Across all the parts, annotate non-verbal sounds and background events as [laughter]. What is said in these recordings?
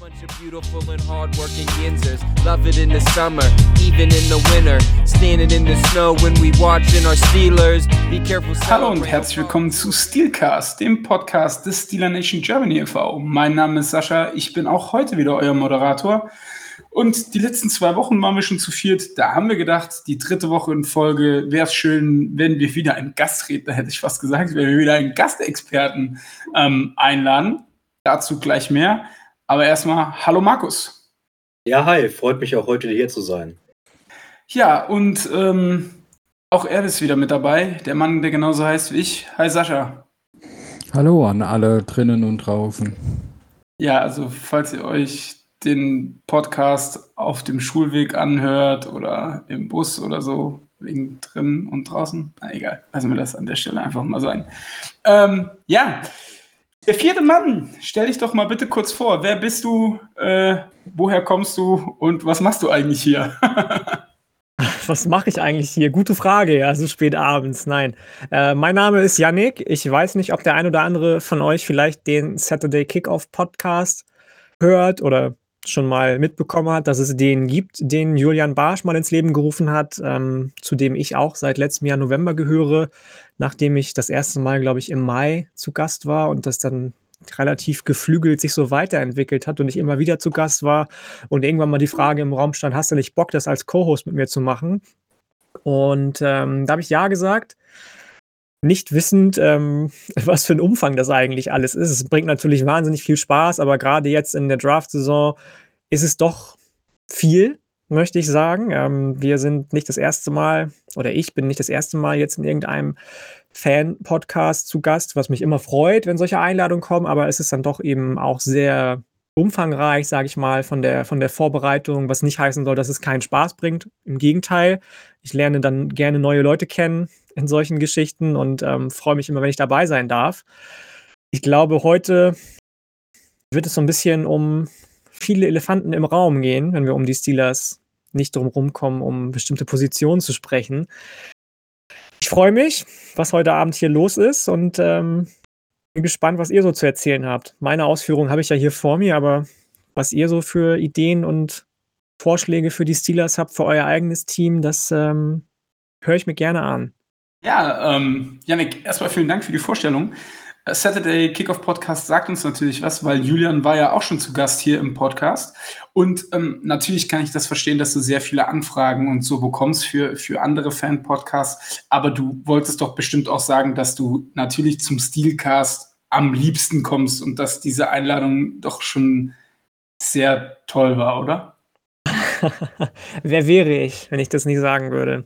Bunch of beautiful and hardworking Yinzers. Love it in the summer, even in the winter. Standing in the snow when we watching our Steelers. Be careful. Hallo und herzlich willkommen zu Steelcast, dem Podcast des Steeler Nation Germany e.V. Mein Name ist Sascha, ich bin auch heute wieder euer Moderator. Und die letzten zwei Wochen waren wir schon zu viert. Da haben wir gedacht, die dritte Woche in Folge wäre es schön, wenn wir wieder einen Gastredner, hätte ich fast gesagt, wenn wir wieder einen Gastexperten ähm, einladen. Dazu gleich mehr. Aber erstmal, hallo Markus. Ja, hi, freut mich auch heute hier zu sein. Ja, und ähm, auch er ist wieder mit dabei, der Mann, der genauso heißt wie ich. Hi Sascha. Hallo an alle drinnen und draußen. Ja, also falls ihr euch den Podcast auf dem Schulweg anhört oder im Bus oder so, wegen drin und draußen, na egal, lassen wir das an der Stelle einfach mal sein. Ähm, ja, der vierte Mann, stell dich doch mal bitte kurz vor. Wer bist du? Äh, woher kommst du? Und was machst du eigentlich hier? [laughs] was mache ich eigentlich hier? Gute Frage, ja, so spät abends. Nein. Äh, mein Name ist Yannick. Ich weiß nicht, ob der ein oder andere von euch vielleicht den Saturday Kickoff Podcast hört oder schon mal mitbekommen hat, dass es den gibt, den Julian Barsch mal ins Leben gerufen hat, ähm, zu dem ich auch seit letztem Jahr November gehöre nachdem ich das erste Mal, glaube ich, im Mai zu Gast war und das dann relativ geflügelt sich so weiterentwickelt hat und ich immer wieder zu Gast war und irgendwann mal die Frage im Raum stand, hast du nicht Bock, das als Co-Host mit mir zu machen? Und ähm, da habe ich ja gesagt, nicht wissend, ähm, [laughs] was für ein Umfang das eigentlich alles ist. Es bringt natürlich wahnsinnig viel Spaß, aber gerade jetzt in der Draft-Saison ist es doch viel möchte ich sagen. Ähm, wir sind nicht das erste Mal, oder ich bin nicht das erste Mal jetzt in irgendeinem Fan-Podcast zu Gast, was mich immer freut, wenn solche Einladungen kommen, aber es ist dann doch eben auch sehr umfangreich, sage ich mal, von der, von der Vorbereitung, was nicht heißen soll, dass es keinen Spaß bringt. Im Gegenteil, ich lerne dann gerne neue Leute kennen in solchen Geschichten und ähm, freue mich immer, wenn ich dabei sein darf. Ich glaube, heute wird es so ein bisschen um viele Elefanten im Raum gehen, wenn wir um die Steelers nicht drum rumkommen, um bestimmte Positionen zu sprechen. Ich freue mich, was heute Abend hier los ist und ähm, bin gespannt, was ihr so zu erzählen habt. Meine Ausführungen habe ich ja hier vor mir, aber was ihr so für Ideen und Vorschläge für die Steelers habt, für euer eigenes Team, das ähm, höre ich mir gerne an. Ja, ähm, Janik, erstmal vielen Dank für die Vorstellung. Saturday Kickoff Podcast sagt uns natürlich was, weil Julian war ja auch schon zu Gast hier im Podcast. Und ähm, natürlich kann ich das verstehen, dass du sehr viele Anfragen und so bekommst für, für andere Fan-Podcasts. Aber du wolltest doch bestimmt auch sagen, dass du natürlich zum Steelcast am liebsten kommst und dass diese Einladung doch schon sehr toll war, oder? [laughs] Wer wäre ich, wenn ich das nicht sagen würde?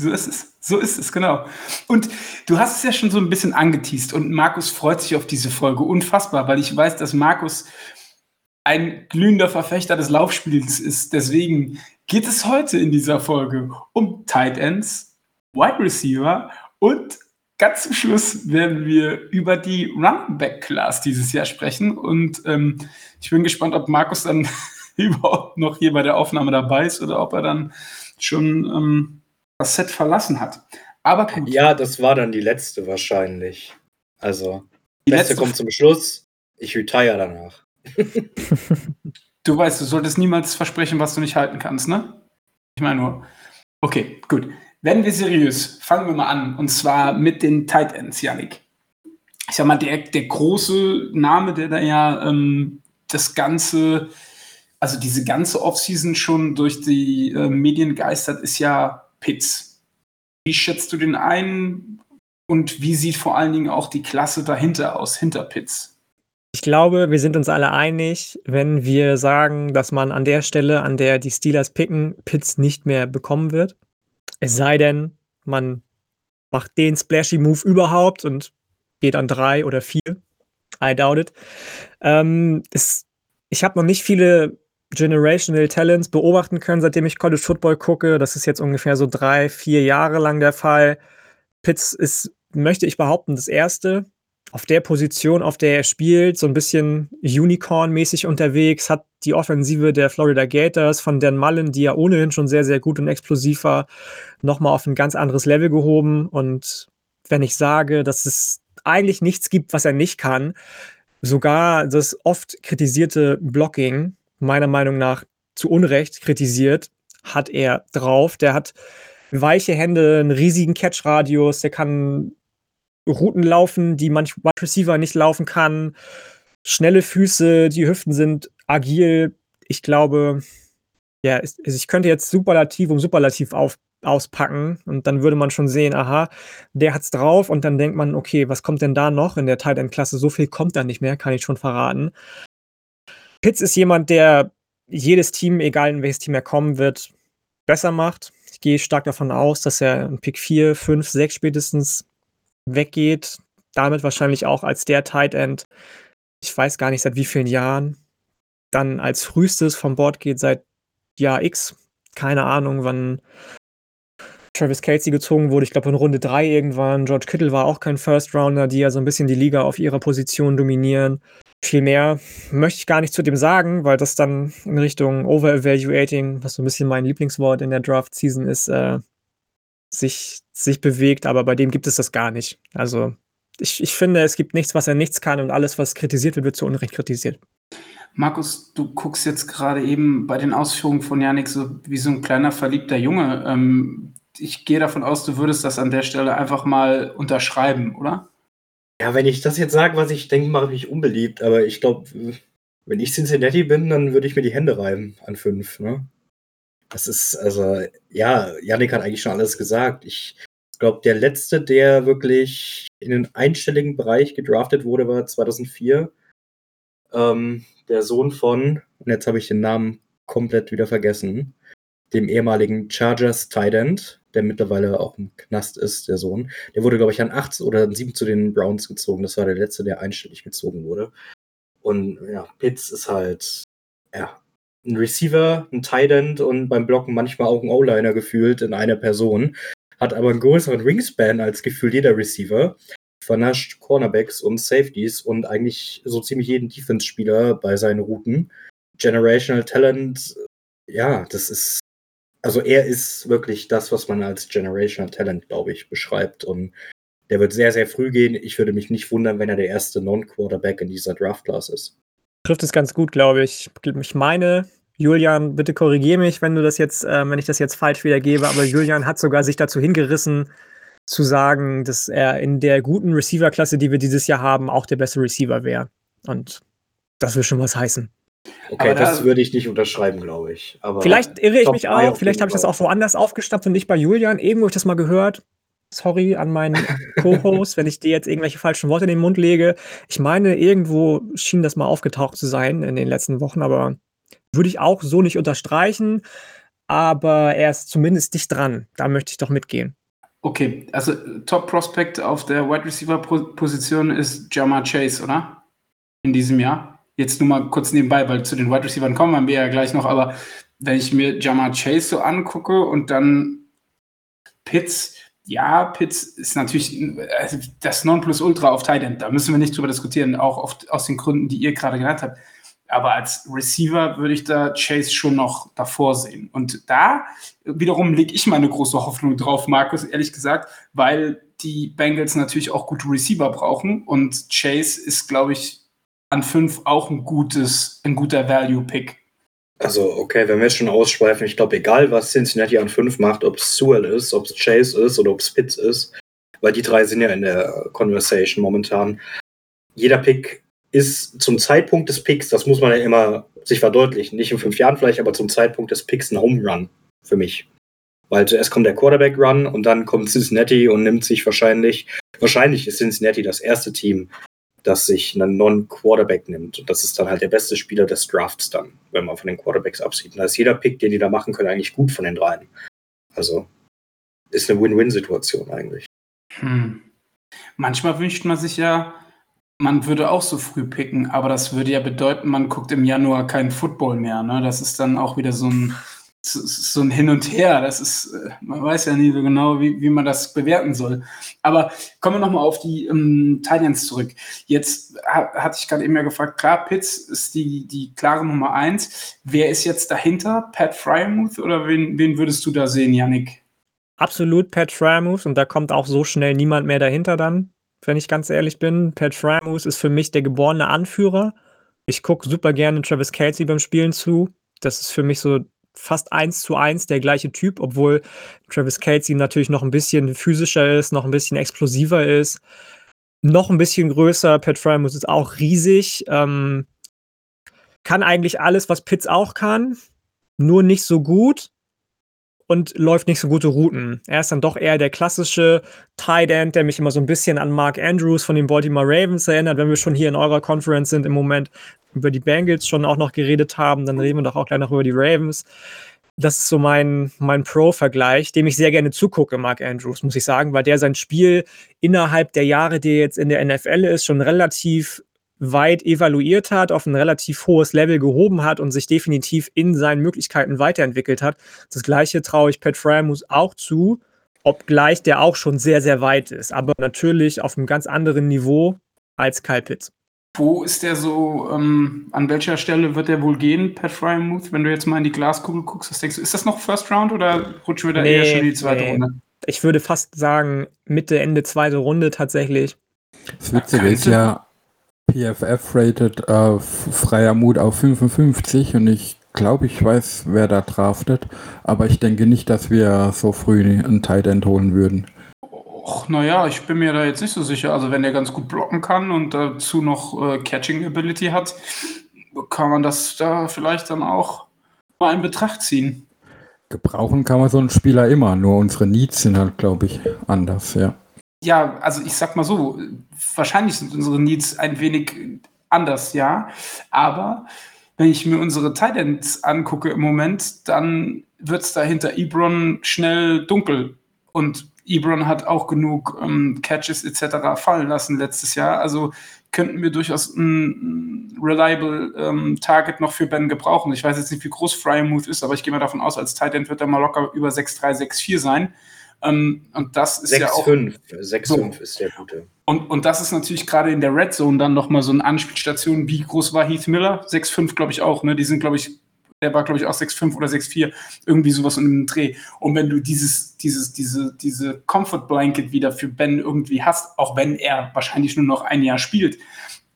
So ist es. So ist es, genau. Und du hast es ja schon so ein bisschen angeteased und Markus freut sich auf diese Folge unfassbar, weil ich weiß, dass Markus ein glühender Verfechter des Laufspiels ist. Deswegen geht es heute in dieser Folge um Tight Ends, Wide Receiver und ganz zum Schluss werden wir über die Running Back Class dieses Jahr sprechen. Und ähm, ich bin gespannt, ob Markus dann [laughs] überhaupt noch hier bei der Aufnahme dabei ist oder ob er dann schon ähm, das Set verlassen hat. Aber gut. Ja, das war dann die letzte wahrscheinlich. Also, die letzte kommt zum Schluss. Ich retire danach. [laughs] du weißt, du solltest niemals versprechen, was du nicht halten kannst, ne? Ich meine nur. Okay, gut. Werden wir seriös, fangen wir mal an. Und zwar mit den Tight Ends, Yannick. Ich sag mal, der, der große Name, der da ja ähm, das Ganze, also diese ganze Offseason schon durch die äh, Medien geistert, ist ja Pitts. Wie schätzt du den ein und wie sieht vor allen Dingen auch die Klasse dahinter aus, hinter Pitts? Ich glaube, wir sind uns alle einig, wenn wir sagen, dass man an der Stelle, an der die Steelers picken, Pitts nicht mehr bekommen wird. Es sei denn, man macht den splashy Move überhaupt und geht an drei oder vier. I doubt it. Ähm, es, ich habe noch nicht viele Generational Talents beobachten können, seitdem ich College Football gucke. Das ist jetzt ungefähr so drei, vier Jahre lang der Fall. Pitts ist, möchte ich behaupten, das erste. Auf der Position, auf der er spielt, so ein bisschen Unicorn-mäßig unterwegs, hat die Offensive der Florida Gators von Dan Mullen, die ja ohnehin schon sehr, sehr gut und explosiv war, nochmal auf ein ganz anderes Level gehoben. Und wenn ich sage, dass es eigentlich nichts gibt, was er nicht kann, sogar das oft kritisierte Blocking, meiner Meinung nach zu Unrecht kritisiert, hat er drauf. Der hat weiche Hände, einen riesigen Catch-Radius, der kann Routen laufen, die manch Wide Receiver nicht laufen kann. Schnelle Füße, die Hüften sind agil. Ich glaube, ja, ich könnte jetzt Superlativ um Superlativ auf, auspacken und dann würde man schon sehen, aha, der hat's drauf und dann denkt man, okay, was kommt denn da noch in der Tight End Klasse? So viel kommt da nicht mehr, kann ich schon verraten. Pitts ist jemand, der jedes Team, egal in welches Team er kommen wird, besser macht. Ich gehe stark davon aus, dass er in Pick 4, 5, 6 spätestens weggeht. Damit wahrscheinlich auch als der Tight End, ich weiß gar nicht seit wie vielen Jahren, dann als frühestes vom Board geht seit Jahr X. Keine Ahnung, wann Travis Kelsey gezogen wurde. Ich glaube in Runde 3 irgendwann. George Kittle war auch kein First Rounder, die ja so ein bisschen die Liga auf ihrer Position dominieren. Viel mehr möchte ich gar nicht zu dem sagen, weil das dann in Richtung Overevaluating, was so ein bisschen mein Lieblingswort in der Draft-Season ist, äh, sich, sich bewegt, aber bei dem gibt es das gar nicht. Also ich, ich finde, es gibt nichts, was er nichts kann und alles, was kritisiert wird, wird zu Unrecht kritisiert. Markus, du guckst jetzt gerade eben bei den Ausführungen von Janik so wie so ein kleiner verliebter Junge. Ähm, ich gehe davon aus, du würdest das an der Stelle einfach mal unterschreiben, oder? Ja, wenn ich das jetzt sage, was ich denke, mache ich mich unbeliebt. Aber ich glaube, wenn ich Cincinnati bin, dann würde ich mir die Hände reiben an fünf. Ne? Das ist, also, ja, Yannick hat eigentlich schon alles gesagt. Ich glaube, der letzte, der wirklich in den einstelligen Bereich gedraftet wurde, war 2004. Ähm, der Sohn von, und jetzt habe ich den Namen komplett wieder vergessen, dem ehemaligen Chargers Tight der mittlerweile auch im Knast ist, der Sohn. Der wurde, glaube ich, an 8 oder an 7 zu den Browns gezogen. Das war der letzte, der einstellig gezogen wurde. Und ja, Pitts ist halt, ja, ein Receiver, ein Tight End und beim Blocken manchmal auch ein O-Liner gefühlt in einer Person. Hat aber einen größeren Wingspan als gefühlt jeder Receiver. Vernascht Cornerbacks und Safeties und eigentlich so ziemlich jeden Defense-Spieler bei seinen Routen. Generational Talent, ja, das ist. Also er ist wirklich das, was man als Generational Talent, glaube ich, beschreibt. Und der wird sehr, sehr früh gehen. Ich würde mich nicht wundern, wenn er der erste Non-Quarterback in dieser Draft-Class ist trifft es ganz gut, glaube ich. Ich meine, Julian, bitte korrigiere mich, wenn du das jetzt, äh, wenn ich das jetzt falsch wiedergebe, aber Julian hat sogar sich dazu hingerissen, zu sagen, dass er in der guten Receiver-Klasse, die wir dieses Jahr haben, auch der beste Receiver wäre. Und das will schon was heißen. Okay, da, das würde ich nicht unterschreiben, glaube ich. Aber vielleicht irre ich mich auch, vielleicht habe ich das auch woanders aufgestappt und nicht bei Julian. Irgendwo habe ich das mal gehört sorry an meinen [laughs] Co-Host, wenn ich dir jetzt irgendwelche falschen Worte in den Mund lege. Ich meine, irgendwo schien das mal aufgetaucht zu sein in den letzten Wochen, aber würde ich auch so nicht unterstreichen. Aber er ist zumindest dicht dran. Da möchte ich doch mitgehen. Okay, also Top Prospect auf der Wide Receiver Position ist Jamar Chase, oder? In diesem Jahr. Jetzt nur mal kurz nebenbei, weil zu den Wide Receivers kommen wir ja gleich noch, aber wenn ich mir Jamar Chase so angucke und dann Pitts, ja, Pitts ist natürlich also das Nonplusultra auf Tight End. Da müssen wir nicht drüber diskutieren, auch oft aus den Gründen, die ihr gerade genannt habt. Aber als Receiver würde ich da Chase schon noch davor sehen. Und da wiederum lege ich meine große Hoffnung drauf, Markus, ehrlich gesagt, weil die Bengals natürlich auch gute Receiver brauchen. Und Chase ist, glaube ich, an fünf auch ein gutes, ein guter Value-Pick. Also, okay, wenn wir jetzt schon ausschweifen, ich glaube, egal was Cincinnati an 5 macht, ob es Sewell ist, ob es Chase ist oder ob es Pitts ist, weil die drei sind ja in der Conversation momentan. Jeder Pick ist zum Zeitpunkt des Picks, das muss man ja immer sich verdeutlichen, nicht in fünf Jahren vielleicht, aber zum Zeitpunkt des Picks ein Home Run für mich. Weil zuerst kommt der Quarterback Run und dann kommt Cincinnati und nimmt sich wahrscheinlich, wahrscheinlich ist Cincinnati das erste Team, das sich einen Non-Quarterback nimmt. Und das ist dann halt der beste Spieler des Drafts dann, wenn man von den Quarterbacks absieht. Und da ist jeder Pick, den die da machen können, eigentlich gut von den dreien. Also ist eine Win-Win-Situation eigentlich. Hm. Manchmal wünscht man sich ja, man würde auch so früh picken, aber das würde ja bedeuten, man guckt im Januar keinen Football mehr. Ne? Das ist dann auch wieder so ein so ein Hin und Her. Das ist, äh, man weiß ja nie so genau, wie, wie man das bewerten soll. Aber kommen wir nochmal auf die ähm, Titans zurück. Jetzt ha, hatte ich gerade eben ja gefragt, klar, Pitts ist die, die klare Nummer eins. Wer ist jetzt dahinter? Pat Fryermuth oder wen, wen würdest du da sehen, Yannick? Absolut Pat Fryermuth und da kommt auch so schnell niemand mehr dahinter dann. wenn ich ganz ehrlich bin. Pat Fryermuth ist für mich der geborene Anführer. Ich gucke super gerne Travis Kelsey beim Spielen zu. Das ist für mich so fast eins zu eins der gleiche Typ, obwohl Travis Kelsey natürlich noch ein bisschen physischer ist, noch ein bisschen explosiver ist, noch ein bisschen größer. Pat Fryermuth ist auch riesig. Ähm, kann eigentlich alles, was Pitts auch kann, nur nicht so gut und läuft nicht so gute Routen. Er ist dann doch eher der klassische Tight End, der mich immer so ein bisschen an Mark Andrews von den Baltimore Ravens erinnert. Wenn wir schon hier in eurer Conference sind im Moment, über die Bengals schon auch noch geredet haben, dann reden wir doch auch gleich noch über die Ravens. Das ist so mein, mein Pro-Vergleich, dem ich sehr gerne zugucke, Mark Andrews, muss ich sagen, weil der sein Spiel innerhalb der Jahre, die er jetzt in der NFL ist, schon relativ weit evaluiert hat, auf ein relativ hohes Level gehoben hat und sich definitiv in seinen Möglichkeiten weiterentwickelt hat. Das gleiche traue ich Pat Fryermuth auch zu, obgleich der auch schon sehr, sehr weit ist, aber natürlich auf einem ganz anderen Niveau als Kyle Pitts. Wo ist der so, ähm, an welcher Stelle wird der wohl gehen, Pat Fryermuth, wenn du jetzt mal in die Glaskugel guckst? Was denkst du, ist das noch First Round oder rutschen wir da nee, eher schon in die zweite nee. Runde? Ich würde fast sagen, Mitte, Ende zweite Runde tatsächlich. Das Witzige ist ja, PFF rated äh, freier Mut auf 55 und ich glaube, ich weiß, wer da draftet, aber ich denke nicht, dass wir so früh einen Tight End holen würden. Och, naja, ich bin mir da jetzt nicht so sicher. Also wenn der ganz gut blocken kann und dazu noch äh, Catching Ability hat, kann man das da vielleicht dann auch mal in Betracht ziehen. Gebrauchen kann man so einen Spieler immer, nur unsere Needs sind halt, glaube ich, anders, ja. Ja, also ich sag mal so, wahrscheinlich sind unsere Needs ein wenig anders, ja. Aber wenn ich mir unsere Titans angucke im Moment, dann wird es da hinter Ebron schnell dunkel. Und Ebron hat auch genug ähm, Catches etc. fallen lassen letztes Jahr. Also könnten wir durchaus ein reliable ähm, Target noch für Ben gebrauchen. Ich weiß jetzt nicht, wie groß Frymouth ist, aber ich gehe mal davon aus, als Tight End wird er mal locker über 6'3, 6'4 sein. Ähm, und das ist 6, ja auch. 5. 6, 5 ist der gute. Und, und das ist natürlich gerade in der Red Zone dann nochmal so eine Anspielstation. Wie groß war Heath Miller? 6,5 glaube ich auch. Ne? Die sind, glaube ich, der war, glaube ich, auch 6,5 oder 6,4, irgendwie sowas in einem Dreh. Und wenn du dieses, dieses, diese, diese Comfort Blanket wieder für Ben irgendwie hast, auch wenn er wahrscheinlich nur noch ein Jahr spielt,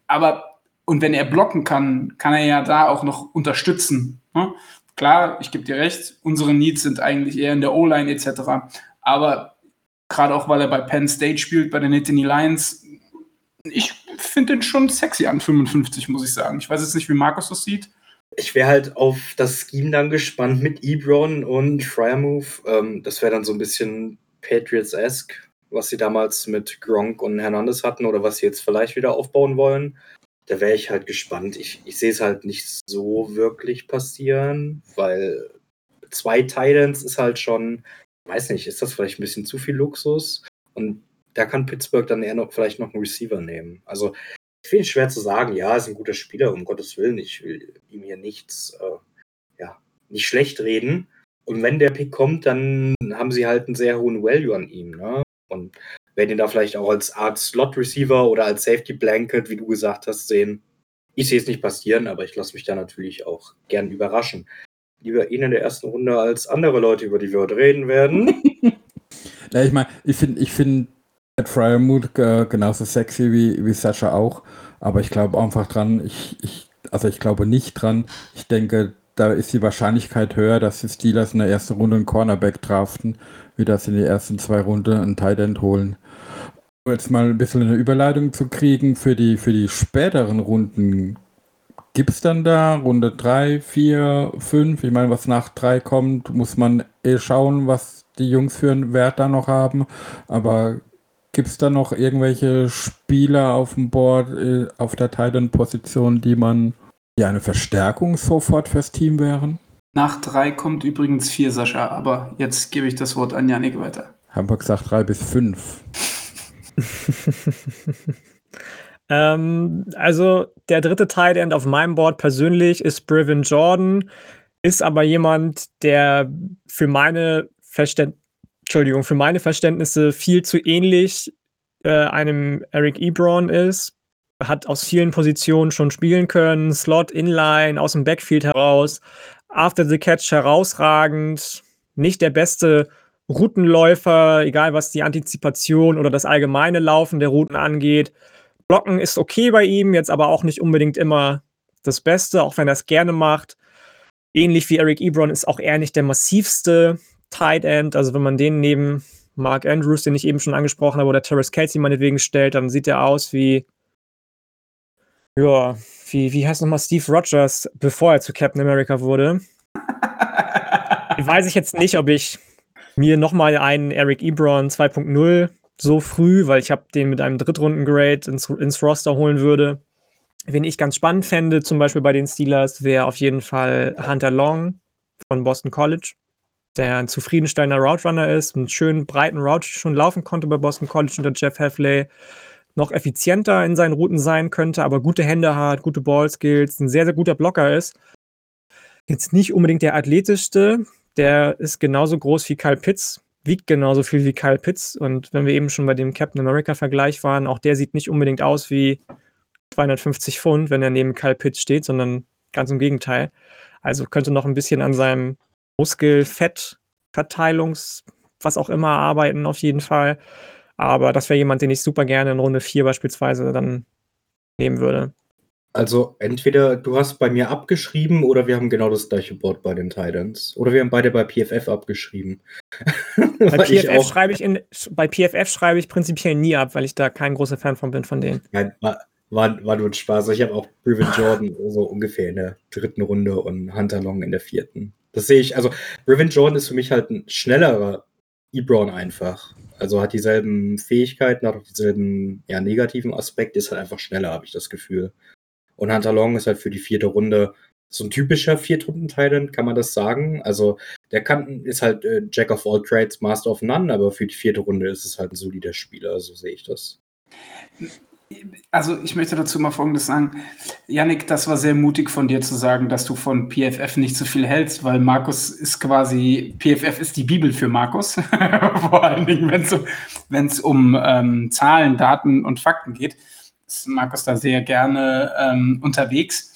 aber und wenn er blocken kann, kann er ja da auch noch unterstützen. Ne? Klar, ich gebe dir recht, unsere Needs sind eigentlich eher in der O-Line etc. Aber gerade auch, weil er bei Penn State spielt, bei den Nittany Lions, ich finde den schon sexy an 55, muss ich sagen. Ich weiß jetzt nicht, wie Markus das sieht. Ich wäre halt auf das Scheme dann gespannt mit Ebron und Fryermove. Ähm, das wäre dann so ein bisschen Patriots-esque, was sie damals mit Gronk und Hernandez hatten oder was sie jetzt vielleicht wieder aufbauen wollen. Da wäre ich halt gespannt. Ich, ich sehe es halt nicht so wirklich passieren, weil zwei Titans ist halt schon weiß nicht, ist das vielleicht ein bisschen zu viel Luxus? Und da kann Pittsburgh dann eher noch vielleicht noch einen Receiver nehmen. Also ich finde es schwer zu sagen, ja, ist ein guter Spieler, um Gottes Willen, ich will ihm hier nichts, äh, ja, nicht schlecht reden. Und wenn der Pick kommt, dann haben sie halt einen sehr hohen Value an ihm, ne? Und werden ihn da vielleicht auch als Art Slot-Receiver oder als Safety Blanket, wie du gesagt hast, sehen. Ich sehe es nicht passieren, aber ich lasse mich da natürlich auch gern überraschen lieber ihn in der ersten Runde als andere Leute, über die wir heute reden werden. [laughs] ja, ich meine, ich finde ich find Ed Fryermuth äh, genauso sexy wie, wie Sascha auch, aber ich glaube einfach dran, ich, ich, also ich glaube nicht dran. Ich denke, da ist die Wahrscheinlichkeit höher, dass die Steelers in der ersten Runde einen Cornerback draften, wie das in die ersten zwei Runden einen Tight End holen. Um jetzt mal ein bisschen eine Überleitung zu kriegen für die, für die späteren Runden Gibt es dann da Runde 3, 4, 5? Ich meine, was nach 3 kommt, muss man eh schauen, was die Jungs für einen Wert da noch haben. Aber gibt es da noch irgendwelche Spieler auf dem Board, äh, auf der Titan-Position, die man ja eine Verstärkung sofort fürs Team wären? Nach 3 kommt übrigens 4, Sascha, aber jetzt gebe ich das Wort an Janik weiter. Haben wir gesagt 3 bis 5. [laughs] Ähm, also der dritte Tight End auf meinem Board persönlich ist Brevin Jordan, ist aber jemand, der für meine Verständ Entschuldigung, für meine Verständnisse viel zu ähnlich äh, einem Eric Ebron ist. Hat aus vielen Positionen schon spielen können, Slot, Inline, aus dem Backfield heraus, After the Catch herausragend, nicht der beste Routenläufer, egal was die Antizipation oder das allgemeine Laufen der Routen angeht. Blocken ist okay bei ihm, jetzt aber auch nicht unbedingt immer das Beste, auch wenn er es gerne macht. Ähnlich wie Eric Ebron ist auch er nicht der massivste Tight End. Also wenn man den neben Mark Andrews, den ich eben schon angesprochen habe, oder Terrace Casey meinetwegen stellt, dann sieht er aus wie, ja, wie, wie heißt nochmal Steve Rogers, bevor er zu Captain America wurde. [laughs] Weiß ich jetzt nicht, ob ich mir nochmal einen Eric Ebron 2.0 so früh, weil ich habe den mit einem Drittrunden-Grade ins, ins Roster holen würde. Wen ich ganz spannend fände, zum Beispiel bei den Steelers, wäre auf jeden Fall Hunter Long von Boston College, der ein zufriedenstellender Route Runner ist, einen schönen breiten Route schon laufen konnte bei Boston College unter Jeff Heffley, noch effizienter in seinen Routen sein könnte, aber gute Hände hat, gute Ballskills, ein sehr, sehr guter Blocker ist. Jetzt nicht unbedingt der athletischste, der ist genauso groß wie Kyle Pitts, wiegt genauso viel wie Kyle Pitts. Und wenn wir eben schon bei dem Captain America-Vergleich waren, auch der sieht nicht unbedingt aus wie 250 Pfund, wenn er neben Kyle Pitts steht, sondern ganz im Gegenteil. Also könnte noch ein bisschen an seinem Muskel-Fett-Verteilungs-, was auch immer arbeiten, auf jeden Fall. Aber das wäre jemand, den ich super gerne in Runde 4 beispielsweise dann nehmen würde. Also entweder du hast bei mir abgeschrieben oder wir haben genau das gleiche Board bei den Titans. Oder wir haben beide bei PFF abgeschrieben. [laughs] Bei PFF, schreibe ich in, bei PFF schreibe ich prinzipiell nie ab, weil ich da kein großer Fan von bin von denen. Nein, war, war, war nur ein Spaß. Ich habe auch Brevin Jordan [laughs] so ungefähr in der dritten Runde und Hunter Long in der vierten. Das sehe ich, also Brevin Jordan ist für mich halt ein schnellerer Ebron einfach. Also hat dieselben Fähigkeiten, hat auch dieselben ja, negativen Aspekte, ist halt einfach schneller, habe ich das Gefühl. Und Hunter Long ist halt für die vierte Runde so ein typischer Viertrunden-Titan, kann man das sagen. Also der kann, ist halt äh, Jack of all Trades, Master of None, aber für die vierte Runde ist es halt ein solider Spieler, so sehe ich das. Also ich möchte dazu mal Folgendes sagen. Yannick, das war sehr mutig von dir zu sagen, dass du von PFF nicht so viel hältst, weil Markus ist quasi, PFF ist die Bibel für Markus. [laughs] Vor allen Dingen, wenn es um ähm, Zahlen, Daten und Fakten geht ist Markus da sehr gerne ähm, unterwegs.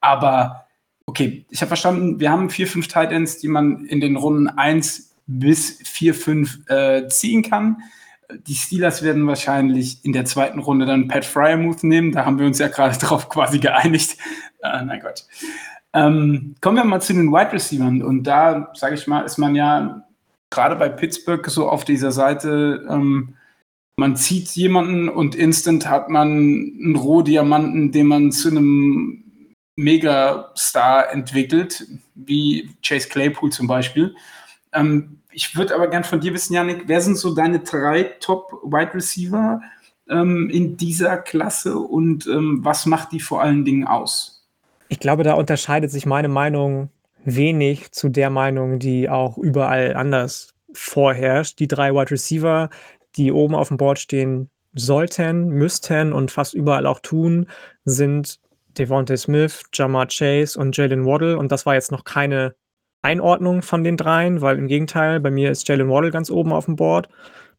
Aber okay, ich habe verstanden, wir haben vier, fünf Titans, die man in den Runden 1 bis 4, 5 äh, ziehen kann. Die Steelers werden wahrscheinlich in der zweiten Runde dann Pat Fryermuth nehmen. Da haben wir uns ja gerade [laughs] drauf quasi geeinigt. Äh, mein Gott. Ähm, kommen wir mal zu den Wide Receivers. Und da, sage ich mal, ist man ja gerade bei Pittsburgh so auf dieser Seite ähm, man zieht jemanden und instant hat man einen Rohdiamanten, den man zu einem Megastar entwickelt, wie Chase Claypool zum Beispiel. Ähm, ich würde aber gern von dir wissen, Janik, wer sind so deine drei Top-Wide Receiver ähm, in dieser Klasse und ähm, was macht die vor allen Dingen aus? Ich glaube, da unterscheidet sich meine Meinung wenig zu der Meinung, die auch überall anders vorherrscht. Die drei Wide Receiver, die oben auf dem Board stehen sollten, müssten und fast überall auch tun, sind Devontae Smith, Jamar Chase und Jalen Waddle. Und das war jetzt noch keine Einordnung von den dreien, weil im Gegenteil, bei mir ist Jalen Waddle ganz oben auf dem Board,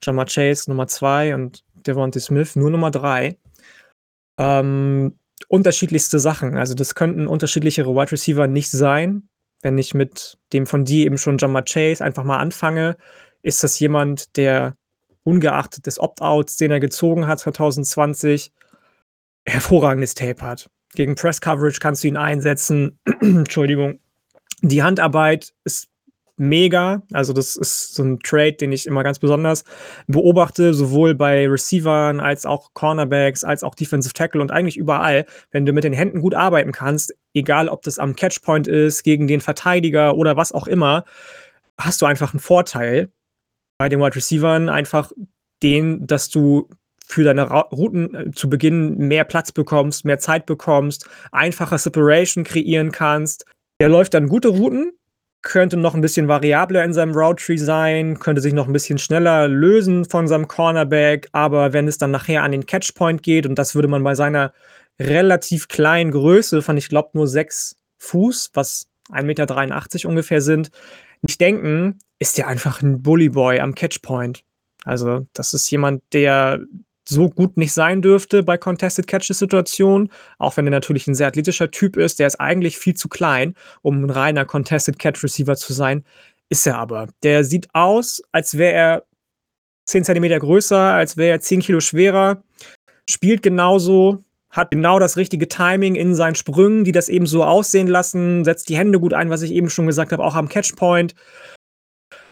Jamar Chase Nummer zwei und Devontae Smith nur Nummer drei. Ähm, unterschiedlichste Sachen. Also das könnten unterschiedlichere Wide Receiver nicht sein. Wenn ich mit dem von dir eben schon Jamar Chase einfach mal anfange, ist das jemand, der ungeachtet des Opt-outs, den er gezogen hat 2020, hervorragendes Tape hat. Gegen Press Coverage kannst du ihn einsetzen. [clears throat] Entschuldigung. Die Handarbeit ist mega. Also, das ist so ein Trade, den ich immer ganz besonders beobachte, sowohl bei Receivern als auch Cornerbacks, als auch Defensive Tackle und eigentlich überall. Wenn du mit den Händen gut arbeiten kannst, egal ob das am Catchpoint ist, gegen den Verteidiger oder was auch immer, hast du einfach einen Vorteil bei den Wide Receivern einfach den, dass du für deine Routen äh, zu Beginn mehr Platz bekommst, mehr Zeit bekommst, einfacher Separation kreieren kannst. Er läuft dann gute Routen, könnte noch ein bisschen variabler in seinem Route Tree sein, könnte sich noch ein bisschen schneller lösen von seinem Cornerback, aber wenn es dann nachher an den Catchpoint geht, und das würde man bei seiner relativ kleinen Größe von, ich glaube, nur sechs Fuß, was 1,83 Meter ungefähr sind, nicht denken, ist der einfach ein Bullyboy am Catchpoint. Also, das ist jemand, der so gut nicht sein dürfte bei Contested Catches-Situationen, auch wenn er natürlich ein sehr athletischer Typ ist, der ist eigentlich viel zu klein, um ein reiner Contested Catch Receiver zu sein. Ist er aber. Der sieht aus, als wäre er 10 Zentimeter größer, als wäre er 10 Kilo schwerer, spielt genauso, hat genau das richtige Timing in seinen Sprüngen, die das eben so aussehen lassen, setzt die Hände gut ein, was ich eben schon gesagt habe, auch am Catchpoint.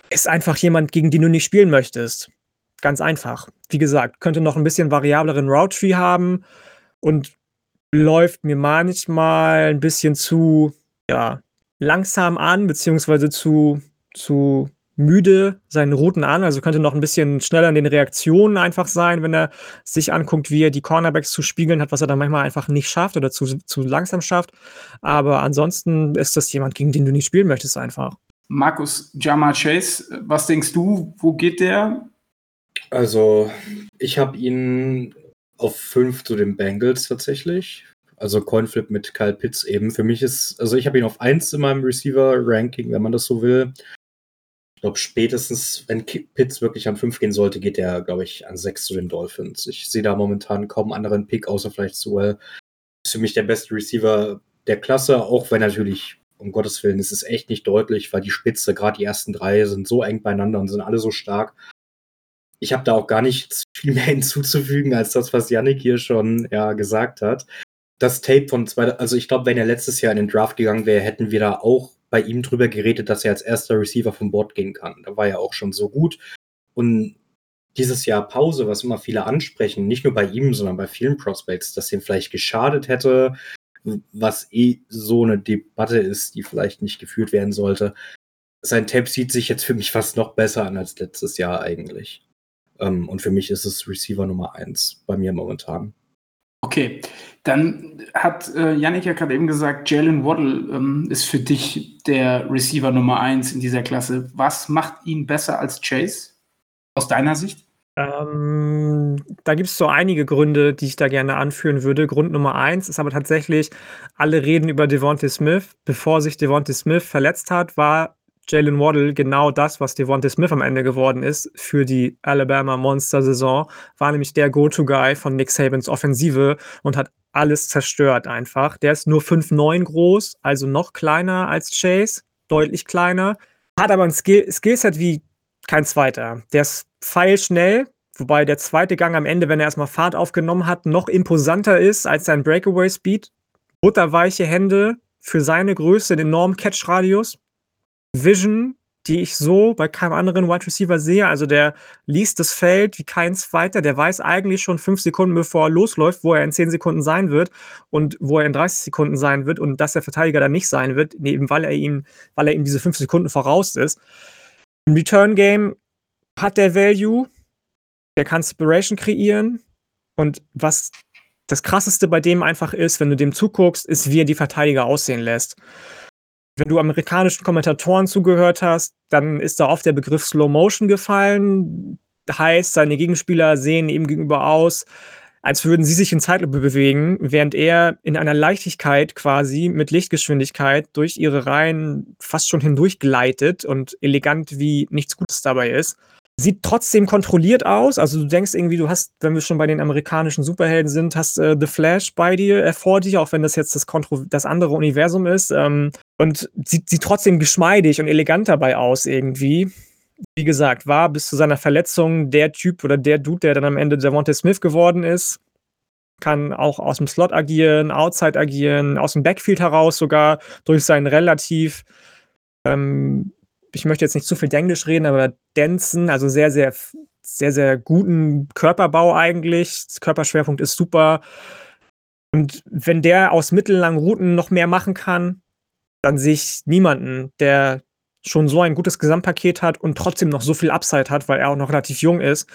Ist einfach jemand, gegen den du nicht spielen möchtest. Ganz einfach. Wie gesagt, könnte noch ein bisschen variableren Route Tree haben und läuft mir manchmal ein bisschen zu, ja, langsam an, beziehungsweise zu, zu müde seinen Routen an. Also könnte noch ein bisschen schneller in den Reaktionen einfach sein, wenn er sich anguckt, wie er die Cornerbacks zu spiegeln hat, was er dann manchmal einfach nicht schafft oder zu, zu langsam schafft. Aber ansonsten ist das jemand, gegen den du nicht spielen möchtest, einfach. Markus Jama Chase, was denkst du, wo geht der? Also, ich habe ihn auf 5 zu den Bengals tatsächlich. Also Coinflip mit Kyle Pitts eben. Für mich ist, also ich habe ihn auf 1 in meinem Receiver-Ranking, wenn man das so will. Ich glaube, spätestens, wenn Pitts wirklich an 5 gehen sollte, geht er, glaube ich, an 6 zu den Dolphins. Ich sehe da momentan kaum anderen Pick, außer vielleicht Sewell. Ist für mich der beste Receiver der Klasse, auch wenn natürlich, um Gottes Willen, ist es echt nicht deutlich, weil die Spitze, gerade die ersten drei, sind so eng beieinander und sind alle so stark ich habe da auch gar nichts [laughs] viel mehr hinzuzufügen als das, was Yannick hier schon ja, gesagt hat. Das Tape von zwei, also ich glaube, wenn er letztes Jahr in den Draft gegangen wäre, hätten wir da auch bei ihm drüber geredet, dass er als erster Receiver vom Board gehen kann. Da war er auch schon so gut. Und dieses Jahr Pause, was immer viele ansprechen, nicht nur bei ihm, sondern bei vielen Prospects, dass ihm vielleicht geschadet hätte, was eh so eine Debatte ist, die vielleicht nicht geführt werden sollte. Sein Tape sieht sich jetzt für mich fast noch besser an als letztes Jahr eigentlich. Ähm, und für mich ist es Receiver Nummer eins bei mir momentan. Okay, dann hat äh, Yannick ja gerade eben gesagt, Jalen Waddle ähm, ist für dich der Receiver Nummer eins in dieser Klasse. Was macht ihn besser als Chase aus deiner Sicht? Ähm, da gibt es so einige Gründe, die ich da gerne anführen würde. Grund Nummer eins ist aber tatsächlich, alle reden über Devontae Smith. Bevor sich Devontae Smith verletzt hat, war Jalen Waddle genau das, was Devontae Smith am Ende geworden ist für die Alabama Monster-Saison, war nämlich der Go-To-Guy von Nick Sabans Offensive und hat alles zerstört einfach. Der ist nur 5'9 groß, also noch kleiner als Chase, deutlich kleiner, hat aber ein Skill Skillset wie kein zweiter. Der ist feilschnell, wobei der zweite Gang am Ende, wenn er erstmal Fahrt aufgenommen hat, noch imposanter ist als sein Breakaway-Speed. Butterweiche Hände für seine Größe, den enormen Catch-Radius. Vision, die ich so bei keinem anderen Wide Receiver sehe. Also der liest das Feld wie kein zweiter. Der weiß eigentlich schon fünf Sekunden, bevor er losläuft, wo er in zehn Sekunden sein wird und wo er in 30 Sekunden sein wird und dass der Verteidiger dann nicht sein wird, eben weil er ihm, weil er ihm diese fünf Sekunden voraus ist. Im Return Game hat der Value, der kann Inspiration kreieren und was das krasseste bei dem einfach ist, wenn du dem zuguckst, ist, wie er die Verteidiger aussehen lässt wenn du amerikanischen Kommentatoren zugehört hast, dann ist da oft der Begriff Slow Motion gefallen. Heißt, seine Gegenspieler sehen ihm gegenüber aus, als würden sie sich in Zeitlupe bewegen, während er in einer Leichtigkeit quasi mit Lichtgeschwindigkeit durch ihre Reihen fast schon hindurch gleitet und elegant wie nichts Gutes dabei ist. Sieht trotzdem kontrolliert aus. Also du denkst irgendwie, du hast, wenn wir schon bei den amerikanischen Superhelden sind, hast äh, The Flash bei dir, äh, vor dir, auch wenn das jetzt das, Kontro das andere Universum ist. Ähm, und sieht, sieht trotzdem geschmeidig und elegant dabei aus irgendwie. Wie gesagt, war bis zu seiner Verletzung der Typ oder der Dude, der dann am Ende Devontae Smith geworden ist. Kann auch aus dem Slot agieren, outside agieren, aus dem Backfield heraus sogar durch seinen relativ ähm, ich möchte jetzt nicht zu viel Englisch reden, aber densen, also sehr, sehr, sehr, sehr guten Körperbau eigentlich. Das Körperschwerpunkt ist super. Und wenn der aus mittellangen Routen noch mehr machen kann, dann sehe ich niemanden, der schon so ein gutes Gesamtpaket hat und trotzdem noch so viel Upside hat, weil er auch noch relativ jung ist,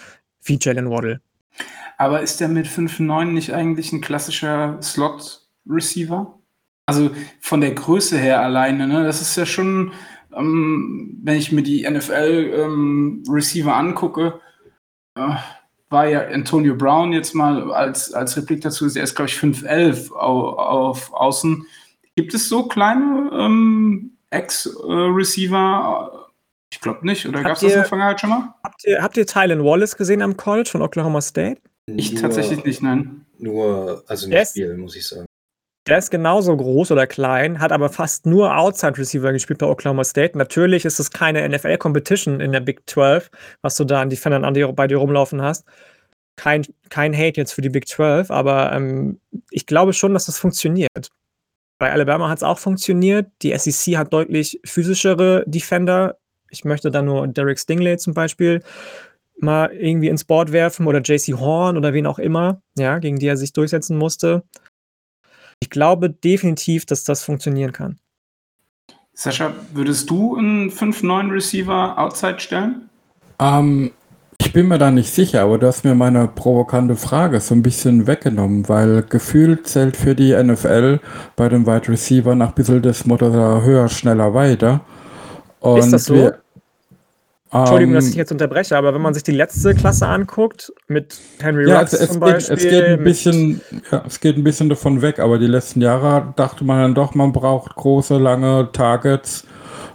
wie Jalen Waddle. Aber ist der mit 5'9 nicht eigentlich ein klassischer Slot-Receiver? Also von der Größe her alleine, ne? Das ist ja schon ähm, wenn ich mir die NFL-Receiver ähm, angucke, äh, war ja Antonio Brown jetzt mal als, als Replik dazu, er ist, glaube ich, 5'11 auf, auf Außen. Gibt es so kleine ähm, Ex-Receiver? Ich glaube nicht. Oder gab es das in der Vergangenheit schon mal? Habt ihr, habt ihr Tylen Wallace gesehen am College von Oklahoma State? Ich nur, tatsächlich nicht, nein. Nur, also nicht yes. viel, muss ich sagen. Der ist genauso groß oder klein, hat aber fast nur Outside Receiver gespielt bei Oklahoma State. Natürlich ist es keine NFL-Competition in der Big 12, was du da an Defendern an dir, bei dir rumlaufen hast. Kein, kein Hate jetzt für die Big 12, aber ähm, ich glaube schon, dass das funktioniert. Bei Alabama hat es auch funktioniert. Die SEC hat deutlich physischere Defender. Ich möchte da nur Derek Stingley zum Beispiel mal irgendwie ins Board werfen oder JC Horn oder wen auch immer, ja, gegen die er sich durchsetzen musste. Ich glaube definitiv, dass das funktionieren kann. Sascha, würdest du einen 5-9 Receiver outside stellen? Ähm, ich bin mir da nicht sicher, aber du hast mir meine provokante Frage so ein bisschen weggenommen, weil gefühlt zählt für die NFL bei den Wide Receiver nach ein bisschen das Motto höher, schneller, weiter. Und ist das so? Wir, Entschuldigung, dass ich ähm, jetzt unterbreche, aber wenn man sich die letzte Klasse anguckt, mit Henry ja, Rux es, es zum geht, Beispiel. Es geht, ein bisschen, ja, es geht ein bisschen davon weg, aber die letzten Jahre dachte man dann doch, man braucht große, lange Targets.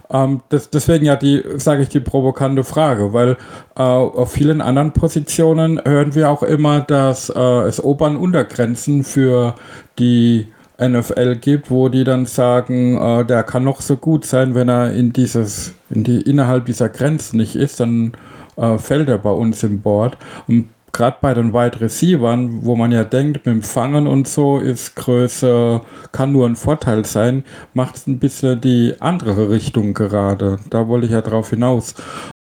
Ähm, das, deswegen ja die, sage ich, die provokante Frage, weil äh, auf vielen anderen Positionen hören wir auch immer, dass äh, es Obern Untergrenzen für die NFL gibt, wo die dann sagen, äh, der kann noch so gut sein, wenn er in dieses, in die, innerhalb dieser Grenzen nicht ist, dann äh, fällt er bei uns im Board. Und gerade bei den Wide Receivern, wo man ja denkt, mit dem Fangen und so ist Größe, kann nur ein Vorteil sein, macht es ein bisschen die andere Richtung gerade. Da wollte ich ja drauf hinaus.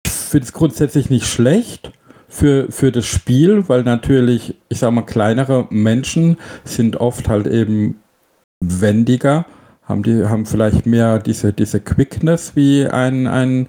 Ich finde es grundsätzlich nicht schlecht für, für das Spiel, weil natürlich, ich sag mal, kleinere Menschen sind oft halt eben wendiger, haben die, haben vielleicht mehr diese, diese Quickness wie ein, ein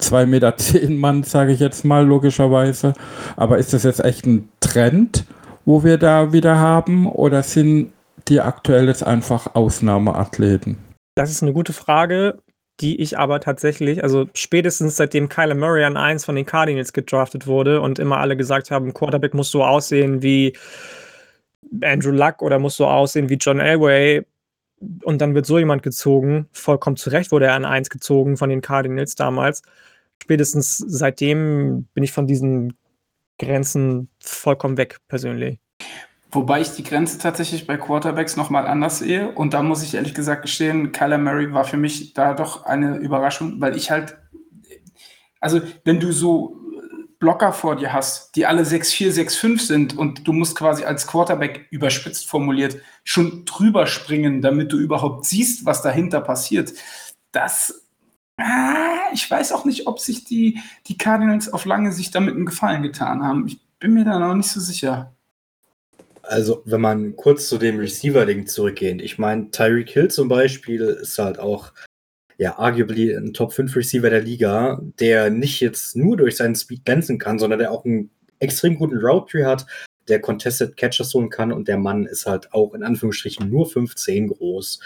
2,10 Meter [laughs] zehn Mann, sage ich jetzt mal, logischerweise. Aber ist das jetzt echt ein Trend, wo wir da wieder haben, oder sind die aktuell jetzt einfach Ausnahmeathleten? Das ist eine gute Frage, die ich aber tatsächlich, also spätestens seitdem Kyler Murray an 1 von den Cardinals gedraftet wurde und immer alle gesagt haben, Quarterback muss so aussehen wie Andrew Luck oder muss so aussehen wie John Elway. Und dann wird so jemand gezogen. Vollkommen zu Recht wurde er an 1 gezogen von den Cardinals damals. Spätestens seitdem bin ich von diesen Grenzen vollkommen weg, persönlich. Wobei ich die Grenze tatsächlich bei Quarterbacks nochmal anders sehe. Und da muss ich ehrlich gesagt gestehen, Kyler Murray war für mich da doch eine Überraschung, weil ich halt, also wenn du so Blocker vor dir hast, die alle 6-4, 6-5 sind und du musst quasi als Quarterback überspitzt formuliert schon drüber springen, damit du überhaupt siehst, was dahinter passiert. Das, ah, ich weiß auch nicht, ob sich die, die Cardinals auf lange Sicht damit einen Gefallen getan haben. Ich bin mir da noch nicht so sicher. Also, wenn man kurz zu dem Receiver-Ding zurückgeht, ich meine, Tyreek Hill zum Beispiel ist halt auch ja, arguably ein Top 5 Receiver der Liga, der nicht jetzt nur durch seinen Speed glänzen kann, sondern der auch einen extrem guten Route Tree hat, der Contested Catchers holen kann und der Mann ist halt auch in Anführungsstrichen nur 15 groß.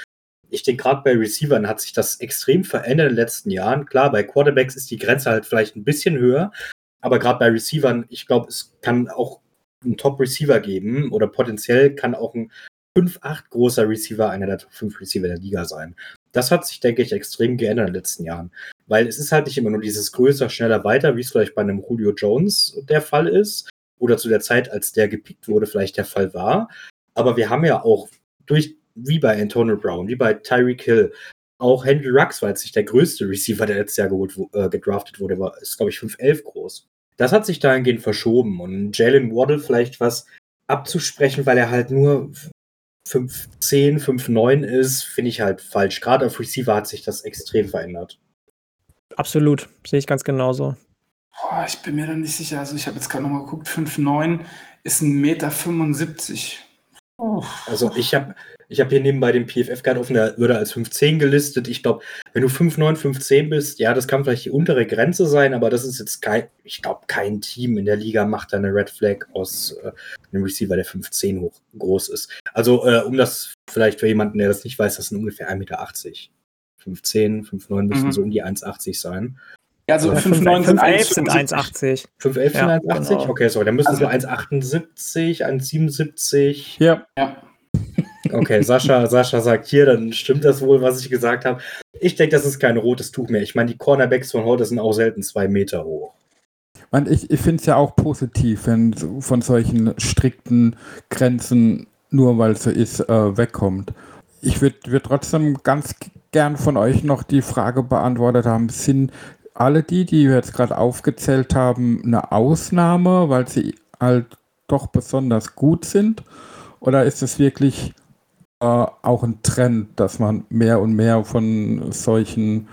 Ich denke, gerade bei Receivern hat sich das extrem verändert in den letzten Jahren. Klar, bei Quarterbacks ist die Grenze halt vielleicht ein bisschen höher, aber gerade bei Receivern, ich glaube, es kann auch einen Top-Receiver geben oder potenziell kann auch ein 5-8 großer Receiver einer der Top 5 Receiver der Liga sein. Das hat sich, denke ich, extrem geändert in den letzten Jahren. Weil es ist halt nicht immer nur dieses größer, schneller, weiter, wie es vielleicht bei einem Julio Jones der Fall ist. Oder zu der Zeit, als der gepickt wurde, vielleicht der Fall war. Aber wir haben ja auch durch, wie bei Antonio Brown, wie bei Tyreek Hill, auch Henry Rux war jetzt nicht der größte Receiver, der letztes Jahr geholt, äh, gedraftet wurde, war, ist, glaube ich, 5'11 groß. Das hat sich dahingehend verschoben. Und Jalen Waddle vielleicht was abzusprechen, weil er halt nur 5-10, 5-9 ist, finde ich halt falsch. Gerade auf Receiver hat sich das extrem verändert. Absolut, sehe ich ganz genauso. Boah, ich bin mir da nicht sicher. Also ich habe jetzt gerade nochmal geguckt, 5-9 ist 1,75 Meter. Oh. Also ich habe ich hab hier nebenbei den PFF gerade offen, der würde als 5'10 gelistet. Ich glaube, wenn du 5'9, 5'10 bist, ja, das kann vielleicht die untere Grenze sein, aber das ist jetzt kein, ich glaube, kein Team in der Liga macht da eine Red Flag aus äh, einem Receiver, der 5'10 hoch groß ist. Also, äh, um das vielleicht für jemanden, der das nicht weiß, das sind ungefähr 1,80 Meter. 5'10, 5'9 müssen mhm. so um die 1,80 sein. Ja, also 5'9 sind 1,80. 5'11 sind 1,80? Genau. Okay, so, dann müssen also, so 1,78, 1,77. Ja. ja. Okay, Sascha, [laughs] Sascha sagt hier, dann stimmt das wohl, was ich gesagt habe. Ich denke, das ist kein rotes Tuch mehr. Ich meine, die Cornerbacks von heute sind auch selten zwei Meter hoch. Man, ich ich finde es ja auch positiv, wenn von solchen strikten Grenzen, nur weil es so ist, äh, wegkommt. ich würde würd trotzdem ganz gern von euch noch die Frage beantwortet haben, sind alle die, die wir jetzt gerade aufgezählt haben, eine Ausnahme, weil sie halt doch besonders gut sind? Oder ist es wirklich äh, auch ein Trend, dass man mehr und mehr von solchen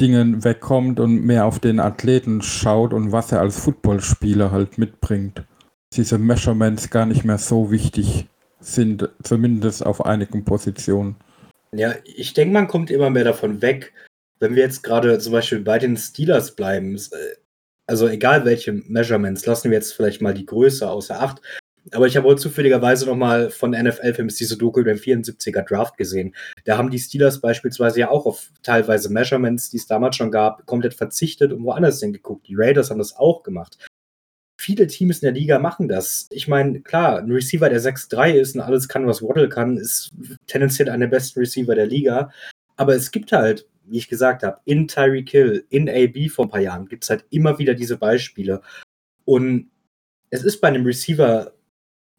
Dingen wegkommt und mehr auf den Athleten schaut und was er als Footballspieler halt mitbringt? Diese Measurements gar nicht mehr so wichtig sind, zumindest auf einigen Positionen. Ja, ich denke, man kommt immer mehr davon weg, wenn wir jetzt gerade zum Beispiel bei den Steelers bleiben. Äh, also egal welche Measurements, lassen wir jetzt vielleicht mal die Größe außer Acht. Aber ich habe heute zufälligerweise nochmal von NFL-Films diese Doku über den 74er Draft gesehen. Da haben die Steelers beispielsweise ja auch auf teilweise Measurements, die es damals schon gab, komplett verzichtet und woanders hingeguckt. Die Raiders haben das auch gemacht. Viele Teams in der Liga machen das. Ich meine, klar, ein Receiver, der 6'3 ist und alles kann, was Waddle kann, ist tendenziell einer der besten Receiver der Liga. Aber es gibt halt, wie ich gesagt habe, in Tyreek Hill, in AB vor ein paar Jahren, gibt es halt immer wieder diese Beispiele. Und es ist bei einem Receiver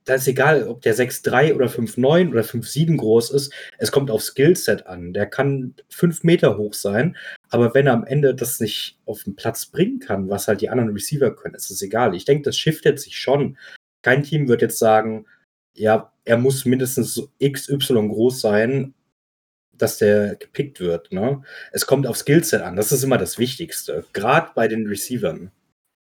da ist egal, ob der 6'3 oder 5'9 oder 5'7 groß ist, es kommt auf Skillset an. Der kann 5 Meter hoch sein, aber wenn er am Ende das nicht auf den Platz bringen kann, was halt die anderen Receiver können, ist es egal. Ich denke, das shiftet sich schon. Kein Team wird jetzt sagen, ja, er muss mindestens XY groß sein, dass der gepickt wird. Ne? Es kommt auf Skillset an. Das ist immer das Wichtigste. Gerade bei den Receivern.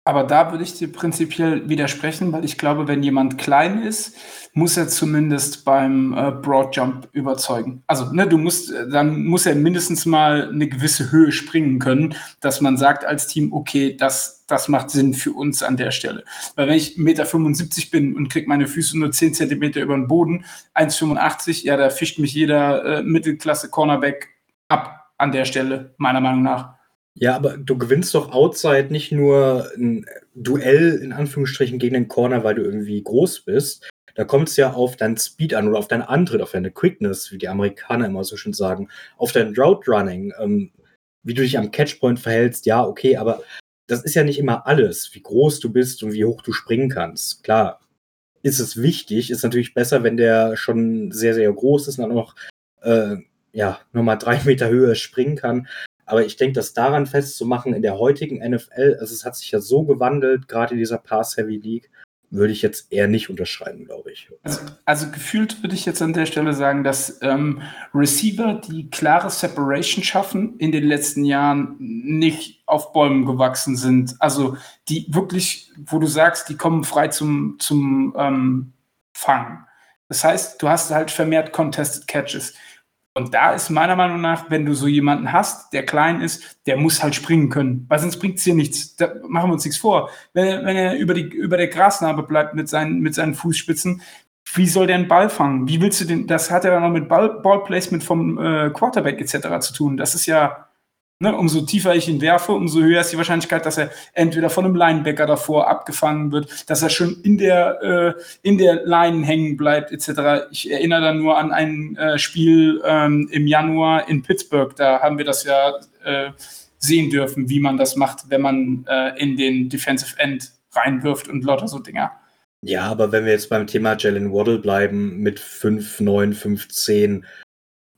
Aber da würde ich dir prinzipiell widersprechen, weil ich glaube, wenn jemand klein ist, muss er zumindest beim äh, Broad Jump überzeugen. Also, ne, du musst, äh, dann muss er mindestens mal eine gewisse Höhe springen können, dass man sagt als Team, okay, das, das macht Sinn für uns an der Stelle. Weil wenn ich 1,75 Meter bin und kriege meine Füße nur 10 Zentimeter über den Boden, 1,85, ja, da fischt mich jeder äh, Mittelklasse-Cornerback ab an der Stelle, meiner Meinung nach. Ja, aber du gewinnst doch outside nicht nur ein Duell in Anführungsstrichen gegen den Corner, weil du irgendwie groß bist. Da kommt es ja auf deinen Speed an oder auf deinen Antritt, auf deine Quickness, wie die Amerikaner immer so schön sagen, auf dein Route Running, ähm, wie du dich am Catchpoint verhältst. Ja, okay, aber das ist ja nicht immer alles, wie groß du bist und wie hoch du springen kannst. Klar, ist es wichtig, ist natürlich besser, wenn der schon sehr, sehr groß ist und dann noch, äh, ja, nochmal drei [laughs] Meter Höhe springen kann. Aber ich denke, das daran festzumachen in der heutigen NFL, also es hat sich ja so gewandelt, gerade in dieser Pass-Heavy League, würde ich jetzt eher nicht unterschreiben, glaube ich. Also, also, gefühlt würde ich jetzt an der Stelle sagen, dass ähm, Receiver, die klare Separation schaffen, in den letzten Jahren nicht auf Bäumen gewachsen sind. Also die wirklich, wo du sagst, die kommen frei zum, zum ähm, Fangen. Das heißt, du hast halt vermehrt Contested Catches. Und da ist meiner Meinung nach, wenn du so jemanden hast, der klein ist, der muss halt springen können, weil sonst bringt es dir nichts. Da machen wir uns nichts vor. Wenn er, wenn er über, die, über der Grasnarbe bleibt mit seinen, mit seinen Fußspitzen, wie soll der einen Ball fangen? Wie willst du den, das hat ja dann noch mit Ball, Ballplacement vom äh, Quarterback etc. zu tun. Das ist ja, Ne, umso tiefer ich ihn werfe, umso höher ist die Wahrscheinlichkeit, dass er entweder von einem Linebacker davor abgefangen wird, dass er schon in der, äh, in der Line hängen bleibt, etc. Ich erinnere dann nur an ein äh, Spiel ähm, im Januar in Pittsburgh. Da haben wir das ja äh, sehen dürfen, wie man das macht, wenn man äh, in den Defensive End reinwirft und lauter so Dinger. Ja, aber wenn wir jetzt beim Thema Jalen Waddle bleiben mit 5, 9, 5, 10,